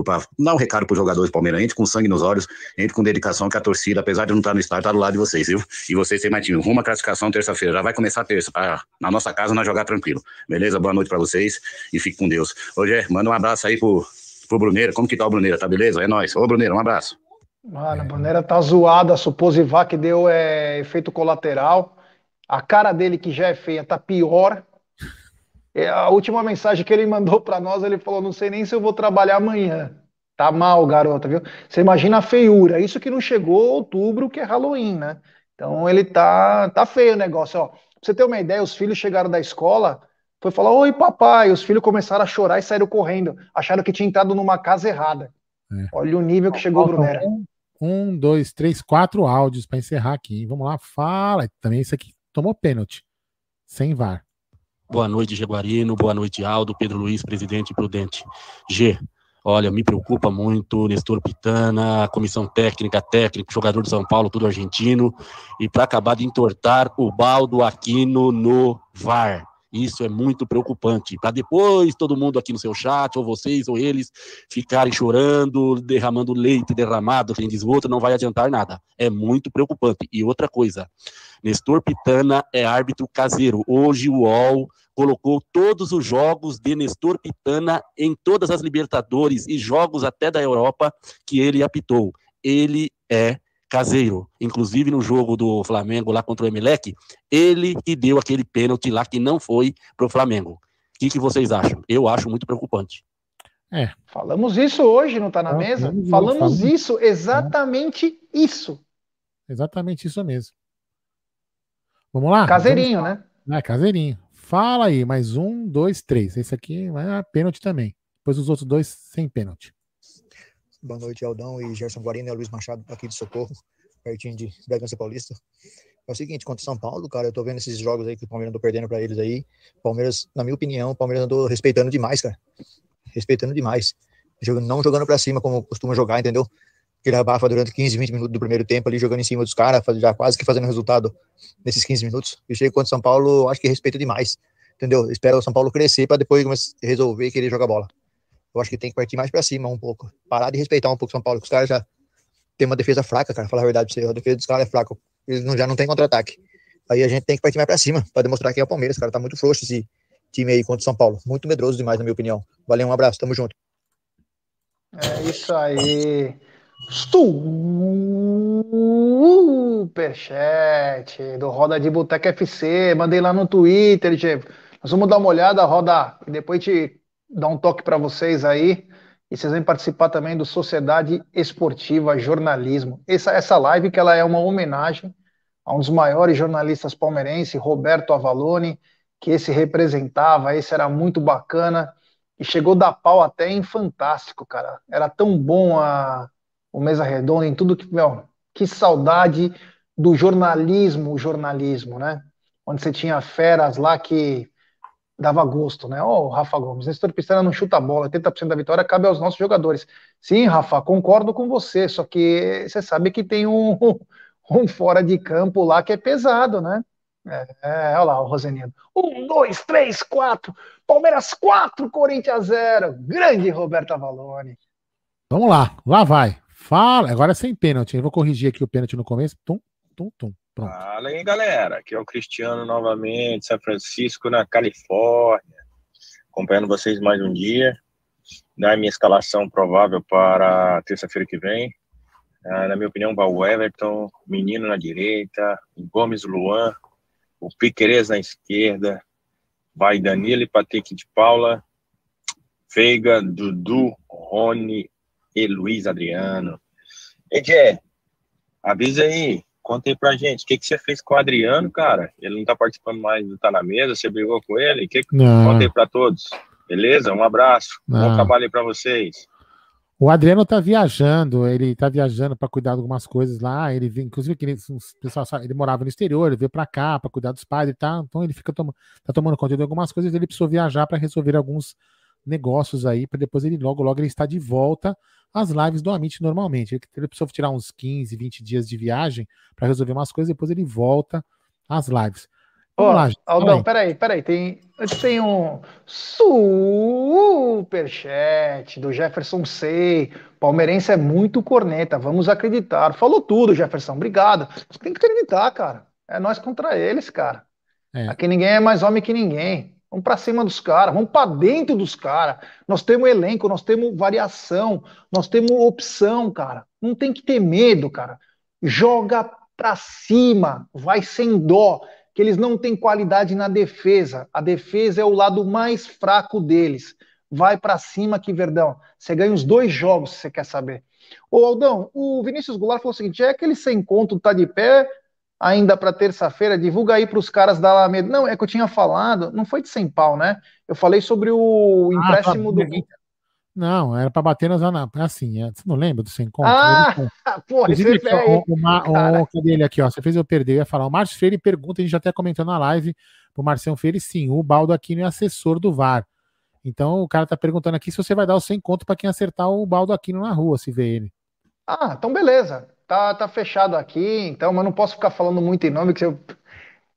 para dar um recado para os jogadores palmeirenses, com sangue nos olhos, entre com dedicação, que a torcida, apesar de não estar no estádio, está do lado de vocês, viu? E vocês têm mais time. Rumo à classificação terça-feira, já vai começar terça, pra, na nossa casa, nós jogar tranquilo. Beleza? Boa noite para vocês e fique com Deus. Ô, Gé, manda um abraço aí pro, pro Bruneira. Como que tá o Bruneira? Tá beleza? É nóis. Ô, Bruneira, um abraço. Mano, a bandeira tá zoada, a Suposivac deu é, efeito colateral. A cara dele, que já é feia, tá pior. É, a última mensagem que ele mandou para nós, ele falou: Não sei nem se eu vou trabalhar amanhã. Tá mal, garota, viu? Você imagina a feiura. Isso que não chegou outubro, que é Halloween, né? Então ele tá, tá feio o negócio, ó. Pra você ter uma ideia, os filhos chegaram da escola, foi falar: Oi, papai. Os filhos começaram a chorar e saíram correndo. Acharam que tinha entrado numa casa errada. É. Olha o nível que chegou, Brunera. Um, dois, três, quatro áudios para encerrar aqui. Vamos lá, fala. Também isso aqui tomou pênalti. Sem VAR. Boa noite, Jaguarino. Boa noite, Aldo, Pedro Luiz, presidente prudente. G, olha, me preocupa muito Nestor Pitana, comissão técnica, técnico, jogador de São Paulo, tudo argentino. E para acabar de entortar o baldo Aquino no VAR. Isso é muito preocupante. Para depois todo mundo aqui no seu chat, ou vocês ou eles, ficarem chorando, derramando leite derramado sem desgosto, não vai adiantar nada. É muito preocupante. E outra coisa, Nestor Pitana é árbitro caseiro. Hoje o UOL colocou todos os jogos de Nestor Pitana em todas as Libertadores e jogos até da Europa que ele apitou. Ele é caseiro. Inclusive no jogo do Flamengo lá contra o Emelec, ele que deu aquele pênalti lá que não foi pro Flamengo. O que, que vocês acham? Eu acho muito preocupante. É. Falamos isso hoje, não está na mesa? Falamos, falamos isso, exatamente isso. Exatamente isso mesmo. Vamos lá? Caseirinho, Vamos... né? É, caseirinho. Fala aí, mais um, dois, três. Esse aqui é pênalti também. Depois os outros dois sem pênalti. Boa noite, Aldão e Gerson Guarino e Luiz Machado, aqui de Socorro, pertinho de Bragança Paulista. É o seguinte, contra São Paulo, cara, eu tô vendo esses jogos aí que o Palmeiras andou perdendo para eles aí. Palmeiras, na minha opinião, o Palmeiras andou respeitando demais, cara. Respeitando demais. Não jogando para cima como costuma jogar, entendeu? Aquele abafa durante 15, 20 minutos do primeiro tempo ali, jogando em cima dos caras, já quase que fazendo resultado nesses 15 minutos. E chega contra São Paulo, acho que respeita demais. entendeu? Espera o São Paulo crescer para depois resolver querer jogar bola. Eu acho que tem que partir mais para cima um pouco. Parar de respeitar um pouco São Paulo, que os caras já têm uma defesa fraca, cara. Falar a verdade pra você, a defesa dos caras é fraca. Eles não, já não tem contra-ataque. Aí a gente tem que partir mais para cima para demonstrar que é o Palmeiras, cara. Tá muito frouxo esse time aí contra o São Paulo. Muito medroso demais, na minha opinião. Valeu, um abraço, tamo junto. É isso aí. Superchat do Roda de Boteca FC. Mandei lá no Twitter, gente. Nós vamos dar uma olhada, Roda, e depois te dar um toque para vocês aí. E vocês vão participar também do Sociedade Esportiva Jornalismo. Essa, essa live que ela é uma homenagem a um dos maiores jornalistas palmeirenses, Roberto Avalone, que esse representava, esse era muito bacana e chegou da pau até em fantástico, cara. Era tão bom a, o Mesa Redonda em tudo que, meu, que saudade do jornalismo, o jornalismo, né? Onde você tinha feras lá que dava gosto, né? Ó, oh, Rafa Gomes, Nestor Pistana não chuta a bola, 80% da vitória cabe aos nossos jogadores. Sim, Rafa, concordo com você, só que você sabe que tem um, um fora de campo lá que é pesado, né? É, é, olha lá o Rosenino. Um, dois, três, quatro. Palmeiras quatro, Corinthians zero. Grande Roberto Avalone. Vamos lá, lá vai. Fala, agora é sem pênalti. Eu vou corrigir aqui o pênalti no começo. Tum, tum, tum. Pronto. Fala aí, galera. Aqui é o Cristiano novamente, São Francisco, na Califórnia. Acompanhando vocês mais um dia. Da minha escalação provável para terça-feira que vem. Ah, na minha opinião, vai o Everton, menino na direita, Gomes Luan, o Piquerez na esquerda, vai Danilo e Patrick de Paula, Veiga, Dudu, Rony e Luiz Adriano. Edé, avisa aí, conta aí pra gente, o que, que você fez com o Adriano, cara? Ele não tá participando mais do Tá Na Mesa, você brigou com ele? Que... Conta aí pra todos, beleza? Um abraço, não. bom trabalho aí pra vocês. O Adriano tá viajando, ele tá viajando para cuidar de algumas coisas lá. Ele inclusive, que ele, pessoal, ele morava no exterior, ele veio para cá para cuidar dos pais e tá, então ele fica tom, tá tomando conta de algumas coisas. Ele precisou viajar para resolver alguns negócios aí, para depois ele logo, logo ele está de volta às lives do Amit normalmente. Ele, ele precisou tirar uns 15, 20 dias de viagem para resolver umas coisas, depois ele volta às lives. Vamos lá, Aldão, peraí, peraí. Tem, tem um superchat do Jefferson Sei. Palmeirense é muito corneta, vamos acreditar. Falou tudo, Jefferson. Obrigado. Você tem que acreditar, cara. É nós contra eles, cara. É. Aqui ninguém é mais homem que ninguém. Vamos para cima dos caras, vamos para dentro dos caras. Nós temos elenco, nós temos variação, nós temos opção, cara. Não tem que ter medo, cara. Joga para cima, vai sem dó que eles não têm qualidade na defesa. A defesa é o lado mais fraco deles. Vai para cima aqui, Verdão. Você ganha os dois jogos, se você quer saber. Ô, Aldão, o Vinícius Goulart falou o seguinte: é aquele sem conto tá de pé ainda para terça-feira, divulga aí para os caras da Alameda. Não, é que eu tinha falado, não foi de sem pau, né? Eu falei sobre o ah, tá. empréstimo tá, do. Não, era para bater nas assim, é, você não lembra do sem conto? Ah, porra, aqui, ó, o, o, o, cadê ele aqui, ó? Você fez eu perder, eu ia falar. O Márcio Freire pergunta, a gente já até comentou na live pro Marcelo Freire, sim, o Baldo Aquino é assessor do VAR. Então o cara tá perguntando aqui se você vai dar o sem conto para quem acertar o Baldo Aquino na rua, se vê ele. Ah, então beleza. Tá, tá fechado aqui, então, mas não posso ficar falando muito em nome, que eu...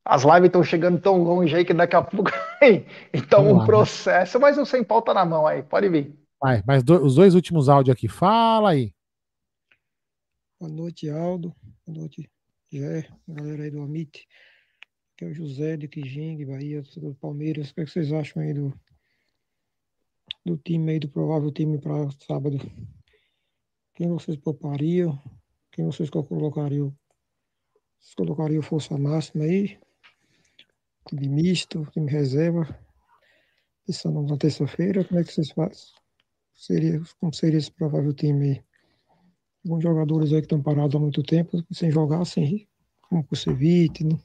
as lives estão chegando tão longe aí que daqui a pouco então um lá, processo, né? mas o sem pau tá na mão aí, pode vir. Vai, mas do, os dois últimos áudios aqui. Fala aí. Boa noite, Aldo. Boa noite, Jé, galera aí do Amit. Aqui é o José de Quijing, Bahia, do Palmeiras. O que, é que vocês acham aí do, do time aí, do provável time para sábado? Quem vocês poupariam? Quem vocês colocariam? Vocês colocariam força máxima aí? Time misto, time reserva? Pensando na terça-feira, como é que vocês fazem? seria, como seria esse provável time aí. Alguns jogadores aí que estão parados há muito tempo, sem jogar, sem como o Kusevich, né?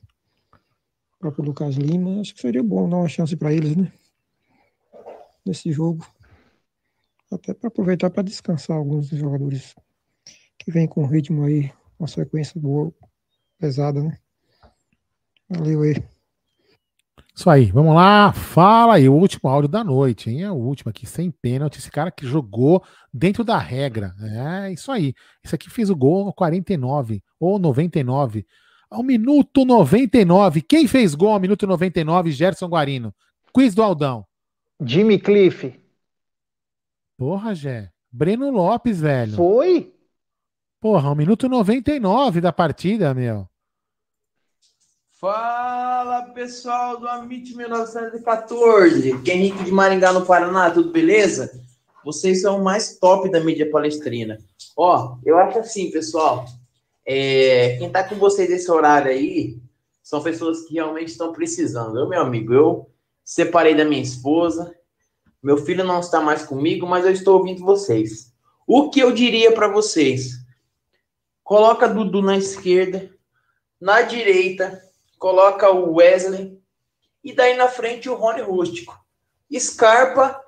o próprio Lucas Lima, acho que seria bom dar uma chance para eles, né? Nesse jogo. Até para aproveitar para descansar alguns jogadores que vêm com ritmo aí, uma sequência boa, pesada, né? Valeu aí. Isso aí, vamos lá. Fala aí, o último áudio da noite, hein? É o último aqui, sem pênalti. Esse cara que jogou dentro da regra. É isso aí. Esse aqui fez o gol no 49 ou 99. Ao minuto 99. Quem fez gol ao minuto 99? Gerson Guarino. quiz do Aldão. Jimmy Cliff. Porra, Gé. Breno Lopes, velho. Foi? Porra, 1 minuto 99 da partida, meu. Fala pessoal do Amit 1914, que é Henrique de Maringá no Paraná, tudo beleza? Vocês são o mais top da mídia palestrina. Ó, eu acho assim, pessoal, é, quem tá com vocês nesse horário aí são pessoas que realmente estão precisando. Eu, meu amigo, eu separei da minha esposa, meu filho não está mais comigo, mas eu estou ouvindo vocês. O que eu diria para vocês? Coloca Dudu na esquerda, na direita, coloca o Wesley e daí na frente o Rony Rústico. Scarpa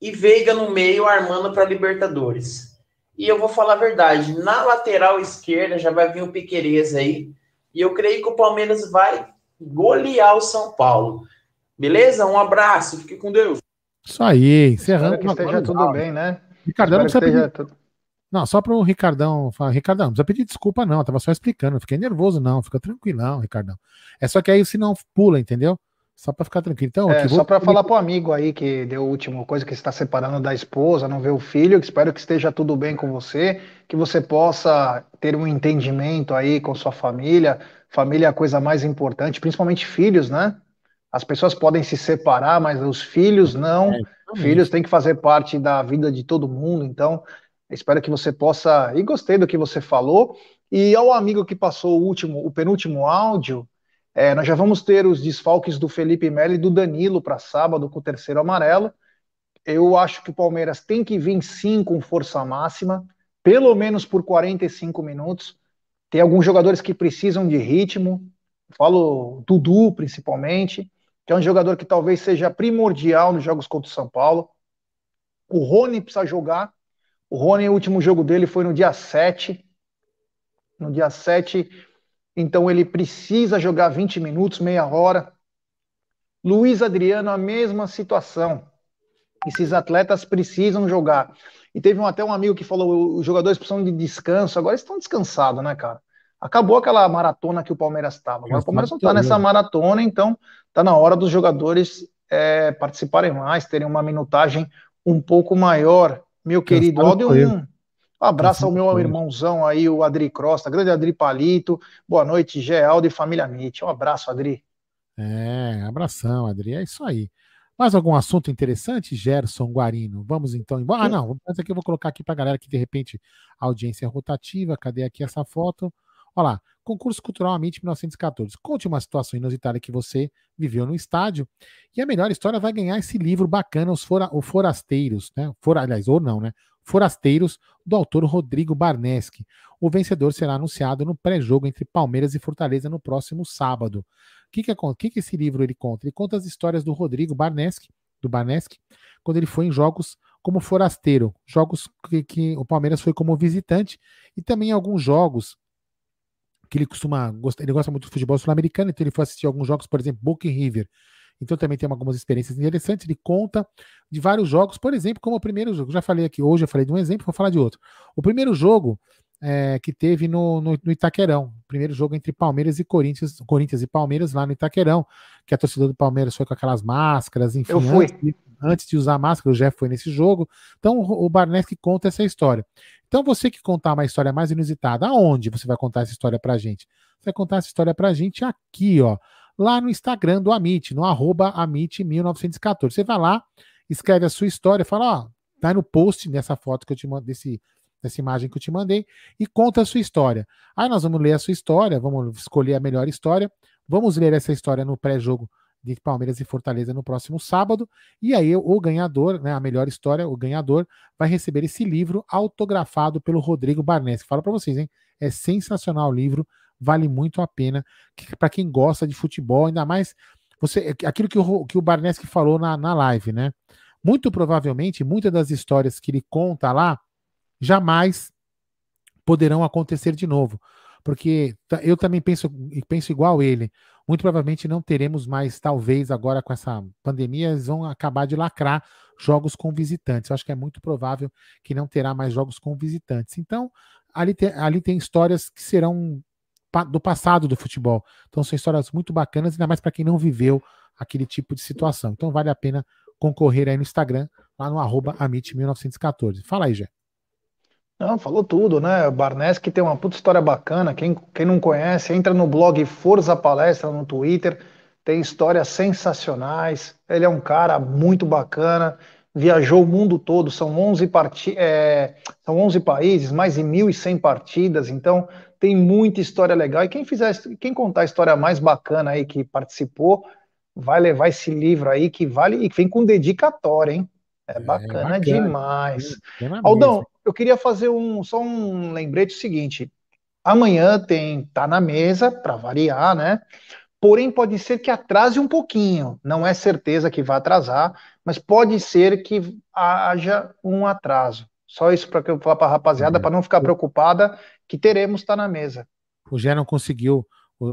e Veiga no meio armando para Libertadores. E eu vou falar a verdade, na lateral esquerda já vai vir o Piquerez aí, e eu creio que o Palmeiras vai golear o São Paulo. Beleza? Um abraço, fique com Deus. Isso aí, encerrando. Espero que esteja tudo bem, né? Ricardão não precisa que pedir... esteja tudo- Não, só para o Ricardão falar, Ricardão, não precisa pedir desculpa, não. Eu tava só explicando. eu Fiquei nervoso, não. Fica tranquilão, Ricardão. É só que aí se não pula, entendeu? Só para ficar tranquilo. Então, É, que só vou- para falar pro amigo aí que deu a última coisa que está separando da esposa, não vê o filho, que espero que esteja tudo bem com você, que você possa ter um entendimento aí com sua família. Família é a coisa mais importante, principalmente filhos, né? As pessoas podem se separar, mas os filhos não. filhos têm que fazer parte da vida de todo mundo, então espero que você possa. E gostei do que você falou. E ao amigo que passou o último, o penúltimo áudio, é, nós já vamos ter os desfalques do Felipe Melo e do Danilo para sábado com o terceiro amarelo. Eu acho que o Palmeiras tem que vir sim com força máxima, pelo menos por 45 minutos. Tem alguns jogadores que precisam de ritmo, falo Dudu principalmente, que é um jogador que talvez seja primordial nos jogos contra o São Paulo. O Rony precisa jogar. O Rony, o último jogo dele foi no dia 7. No dia 7, então ele precisa jogar 20 minutos, meia hora. Luiz Adriano, a mesma situação. Esses atletas precisam jogar. E teve um- até um amigo que falou: os jogadores precisam de descanso. Agora eles estão descansados, né, cara? Acabou aquela maratona que o Palmeiras estava. Agora o Palmeiras não está nessa maratona, então está na hora dos jogadores é, participarem mais, terem uma minutagem um pouco maior. Meu querido Aldo, um abraço ao meu irmãozão aí, o Adri Costa, grande Adri Palito. Boa noite, Geraldo e família Mitch. Um abraço, Adri. É, abração, Adri. É isso aí. Mais algum assunto interessante, Gerson Guarino? Vamos então embora. Ah, não. Mas aqui eu vou colocar aqui para galera que de repente a audiência é rotativa. Cadê aqui essa foto? Olha lá. Concurso Cultural Amit 1914. Conte uma situação inusitada que você viveu no estádio. E a melhor história vai ganhar esse livro bacana, Os Fora, o Forasteiros, né? For, aliás, ou não, né? Forasteiros, do autor Rodrigo Barneski. O vencedor será anunciado no pré-jogo entre Palmeiras e Fortaleza no próximo sábado. O que, que, acon- que, que esse livro ele conta? Ele conta as histórias do Rodrigo Barneski, do Barneski, quando ele foi em jogos como forasteiro, jogos que, que o Palmeiras foi como visitante, e também alguns jogos que ele costuma gostar, ele gosta muito do futebol sul-americano, então ele foi assistir alguns jogos, por exemplo, Boca River. Então também tem algumas experiências interessantes. Ele conta de vários jogos, por exemplo, como o primeiro jogo. Já falei aqui hoje, eu falei de um exemplo, vou falar de outro. O primeiro jogo é, que teve no, no, no Itaquerão, primeiro jogo entre Palmeiras e Corinthians, Corinthians e Palmeiras lá no Itaquerão, que a torcida do Palmeiras foi com aquelas máscaras, enfim, Eu fui. Antes, de, antes de usar máscara, o Jeff foi nesse jogo. Então o, o Barneski conta essa história. Então você que contar uma história mais inusitada, aonde você vai contar essa história pra gente? Você vai contar essa história pra gente aqui, ó, lá no Instagram do Amit, no arroba Amit1914. Você vai lá, escreve a sua história, fala, ó, tá no post nessa foto que eu te mandei, desse, dessa imagem que eu te mandei, e conta a sua história. Aí nós vamos ler a sua história, vamos escolher a melhor história, vamos ler essa história no pré-jogo de Palmeiras e Fortaleza no próximo sábado, e aí o ganhador, né, a melhor história, o ganhador vai receber esse livro autografado pelo Rodrigo Barnes. Fala para vocês, hein? É sensacional o livro, vale muito a pena para quem gosta de futebol, ainda mais você, aquilo que o, que o Barneski falou na, na live, né? Muito provavelmente, muitas das histórias que ele conta lá jamais poderão acontecer de novo. Porque eu também penso, penso igual ele. Muito provavelmente não teremos mais, talvez agora com essa pandemia, eles vão acabar de lacrar jogos com visitantes. Eu acho que é muito provável que não terá mais jogos com visitantes. Então, ali tem, ali tem histórias que serão do passado do futebol. Então são histórias muito bacanas, ainda mais para quem não viveu aquele tipo de situação. Então vale a pena concorrer aí no Instagram, lá no arroba Amit1914. Fala aí, Jé. Não, falou tudo, né? O Barnes que tem uma puta história bacana. Quem, quem não conhece, entra no blog Forza Palestra no Twitter. Tem histórias sensacionais. Ele é um cara muito bacana. Viajou o mundo todo. São 11, parti é, são 11 países, mais de 1.100 partidas. Então, tem muita história legal. E quem fizer, quem contar a história mais bacana aí que participou, vai levar esse livro aí que vale e vem com dedicatória, hein? É bacana, é bacana. demais. É Aldão, eu queria fazer um só um lembrete seguinte. Amanhã tem tá na mesa para variar, né? Porém pode ser que atrase um pouquinho. Não é certeza que vai atrasar, mas pode ser que haja um atraso. Só isso para eu falar para a rapaziada, para não ficar preocupada que teremos tá na mesa. O Gé não conseguiu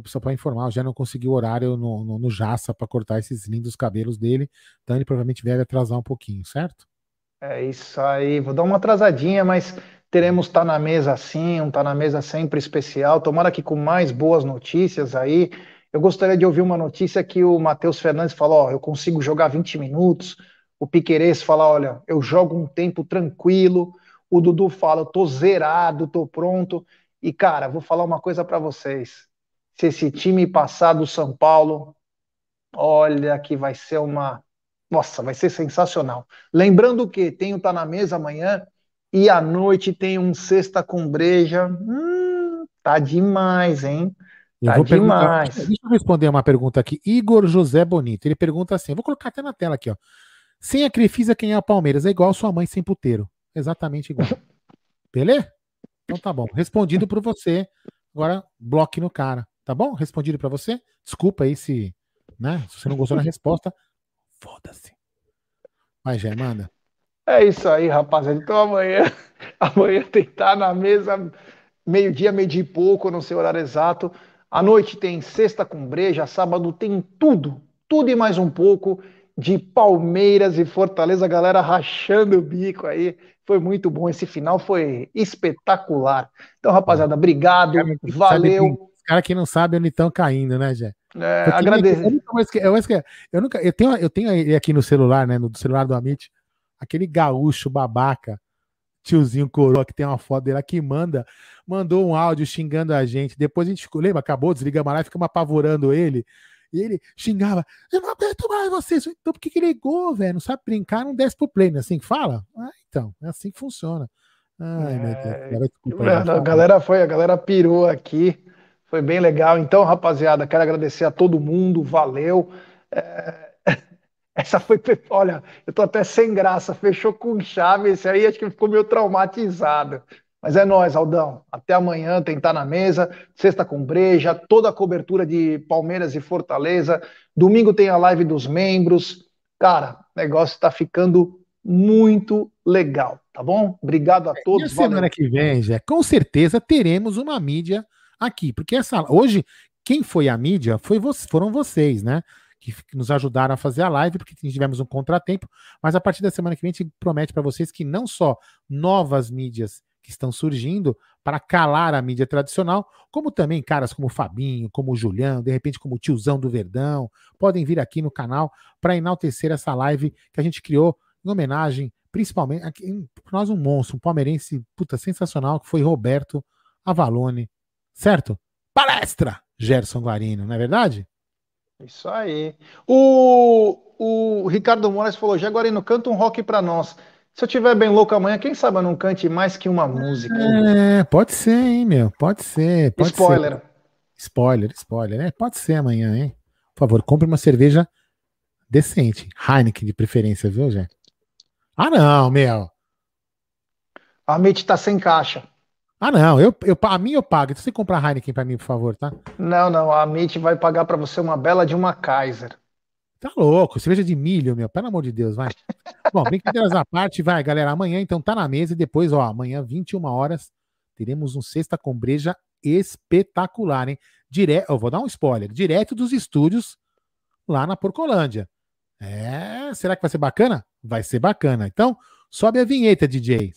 só para informar, já não conseguiu horário no, no, no Jaça para cortar esses lindos cabelos dele, então ele provavelmente deve atrasar um pouquinho, certo? É isso aí, vou dar uma atrasadinha, mas teremos Tá na Mesa sim, um Tá na Mesa sempre especial, tomara que com mais boas notícias aí. Eu gostaria de ouvir uma notícia que o Matheus Fernandes falou, ó, eu consigo jogar 20 minutos, o Piquerez fala, olha, eu jogo um tempo tranquilo, o Dudu fala, eu tô zerado, tô pronto, e cara, vou falar uma coisa para vocês, se esse time passar do São Paulo, olha que vai ser uma. Nossa, vai ser sensacional. Lembrando que tem o Tá na Mesa amanhã e à noite tem um Sexta com Breja. Hum, tá demais, hein? Tá demais. Deixa eu responder uma pergunta aqui. Igor José Bonito. Ele pergunta assim: vou colocar até na tela aqui, ó. Sem a Crefisa, quem é a Palmeiras? É igual sua mãe sem puteiro. Exatamente igual. Beleza? Então tá bom. Respondido por você. Agora, bloque no cara. Tá bom? Respondido para você? Desculpa aí se, né, se você não gostou da resposta. Foda-se. Vai, Jé, manda. É isso aí, rapaziada. Então amanhã, amanhã tem que estar na mesa meio-dia, meio dia e pouco, não sei o horário exato. À noite tem sexta com breja, sábado tem tudo, tudo e mais um pouco de Palmeiras e Fortaleza, galera rachando o bico aí. Foi muito bom. Esse final foi espetacular. Então, rapaziada, obrigado, valeu. Os caras que não sabem onde estão caindo, né, Jé? É, agradeço. Eu, eu, eu, eu, nunca, eu, tenho, eu tenho ele aqui no celular, né? No celular do Amit, aquele gaúcho babaca, tiozinho coroa, que tem uma foto dele que manda, mandou um áudio xingando a gente. Depois a gente ficou, lembra? Acabou, desligamos a live, ficamos apavorando ele. E ele xingava, eu não aguento mais vocês. Então por que, que ligou, velho? Não sabe brincar, não desce pro play, não é assim que fala? Ah, então, é assim que funciona. Ai, é... meu Deus. Desculpa, a galera foi, a galera pirou aqui. Foi bem legal. Então, rapaziada, quero agradecer a todo mundo, valeu. É... Essa foi, olha, eu tô até sem graça, fechou com chave. Esse aí acho que ficou meio traumatizado. Mas é nós, Aldão. Até amanhã, tentar na mesa. Sexta com breja, toda a cobertura de Palmeiras e Fortaleza. Domingo tem a live dos membros. Cara, o negócio está ficando muito legal, tá bom? Obrigado a todos. E a semana que vem, Jé, com certeza teremos uma mídia aqui, porque essa hoje quem foi a mídia foi foram vocês, né? Que, que nos ajudaram a fazer a live, porque tivemos um contratempo, mas a partir da semana que vem a gente promete para vocês que não só novas mídias que estão surgindo para calar a mídia tradicional, como também caras como o Fabinho, como o Julião, de repente como o tiozão do Verdão, podem vir aqui no canal para enaltecer essa live que a gente criou em homenagem, principalmente, aqui, nós um monstro, um palmeirense puta, sensacional, que foi Roberto Avalone, Certo? Palestra, Gerson Guarino, não é verdade? Isso aí. O, o Ricardo Moraes falou: já Guarino, canta um rock para nós. Se eu tiver bem louco amanhã, quem sabe eu não cante mais que uma música? É, pode ser, hein, meu? Pode ser. Pode spoiler. Ser. Spoiler, spoiler. É, pode ser amanhã, hein? Por favor, compre uma cerveja decente. Heineken de preferência, viu, gente? Ah, não, meu. A Mitch tá sem caixa. Ah, não, eu, eu, a mim eu pago. Então você comprar Heineken para mim, por favor, tá? Não, não, a Mitch vai pagar para você uma bela de uma Kaiser. Tá louco, cerveja de milho, meu, pelo amor de Deus, vai. Bom, brincadeiras à parte, vai, galera. Amanhã, então, tá na mesa e depois, ó, amanhã, 21 horas, teremos um Sexta com Breja espetacular, hein? Dire... Eu vou dar um spoiler, direto dos estúdios lá na Porcolândia. É, será que vai ser bacana? Vai ser bacana. Então, sobe a vinheta, DJ.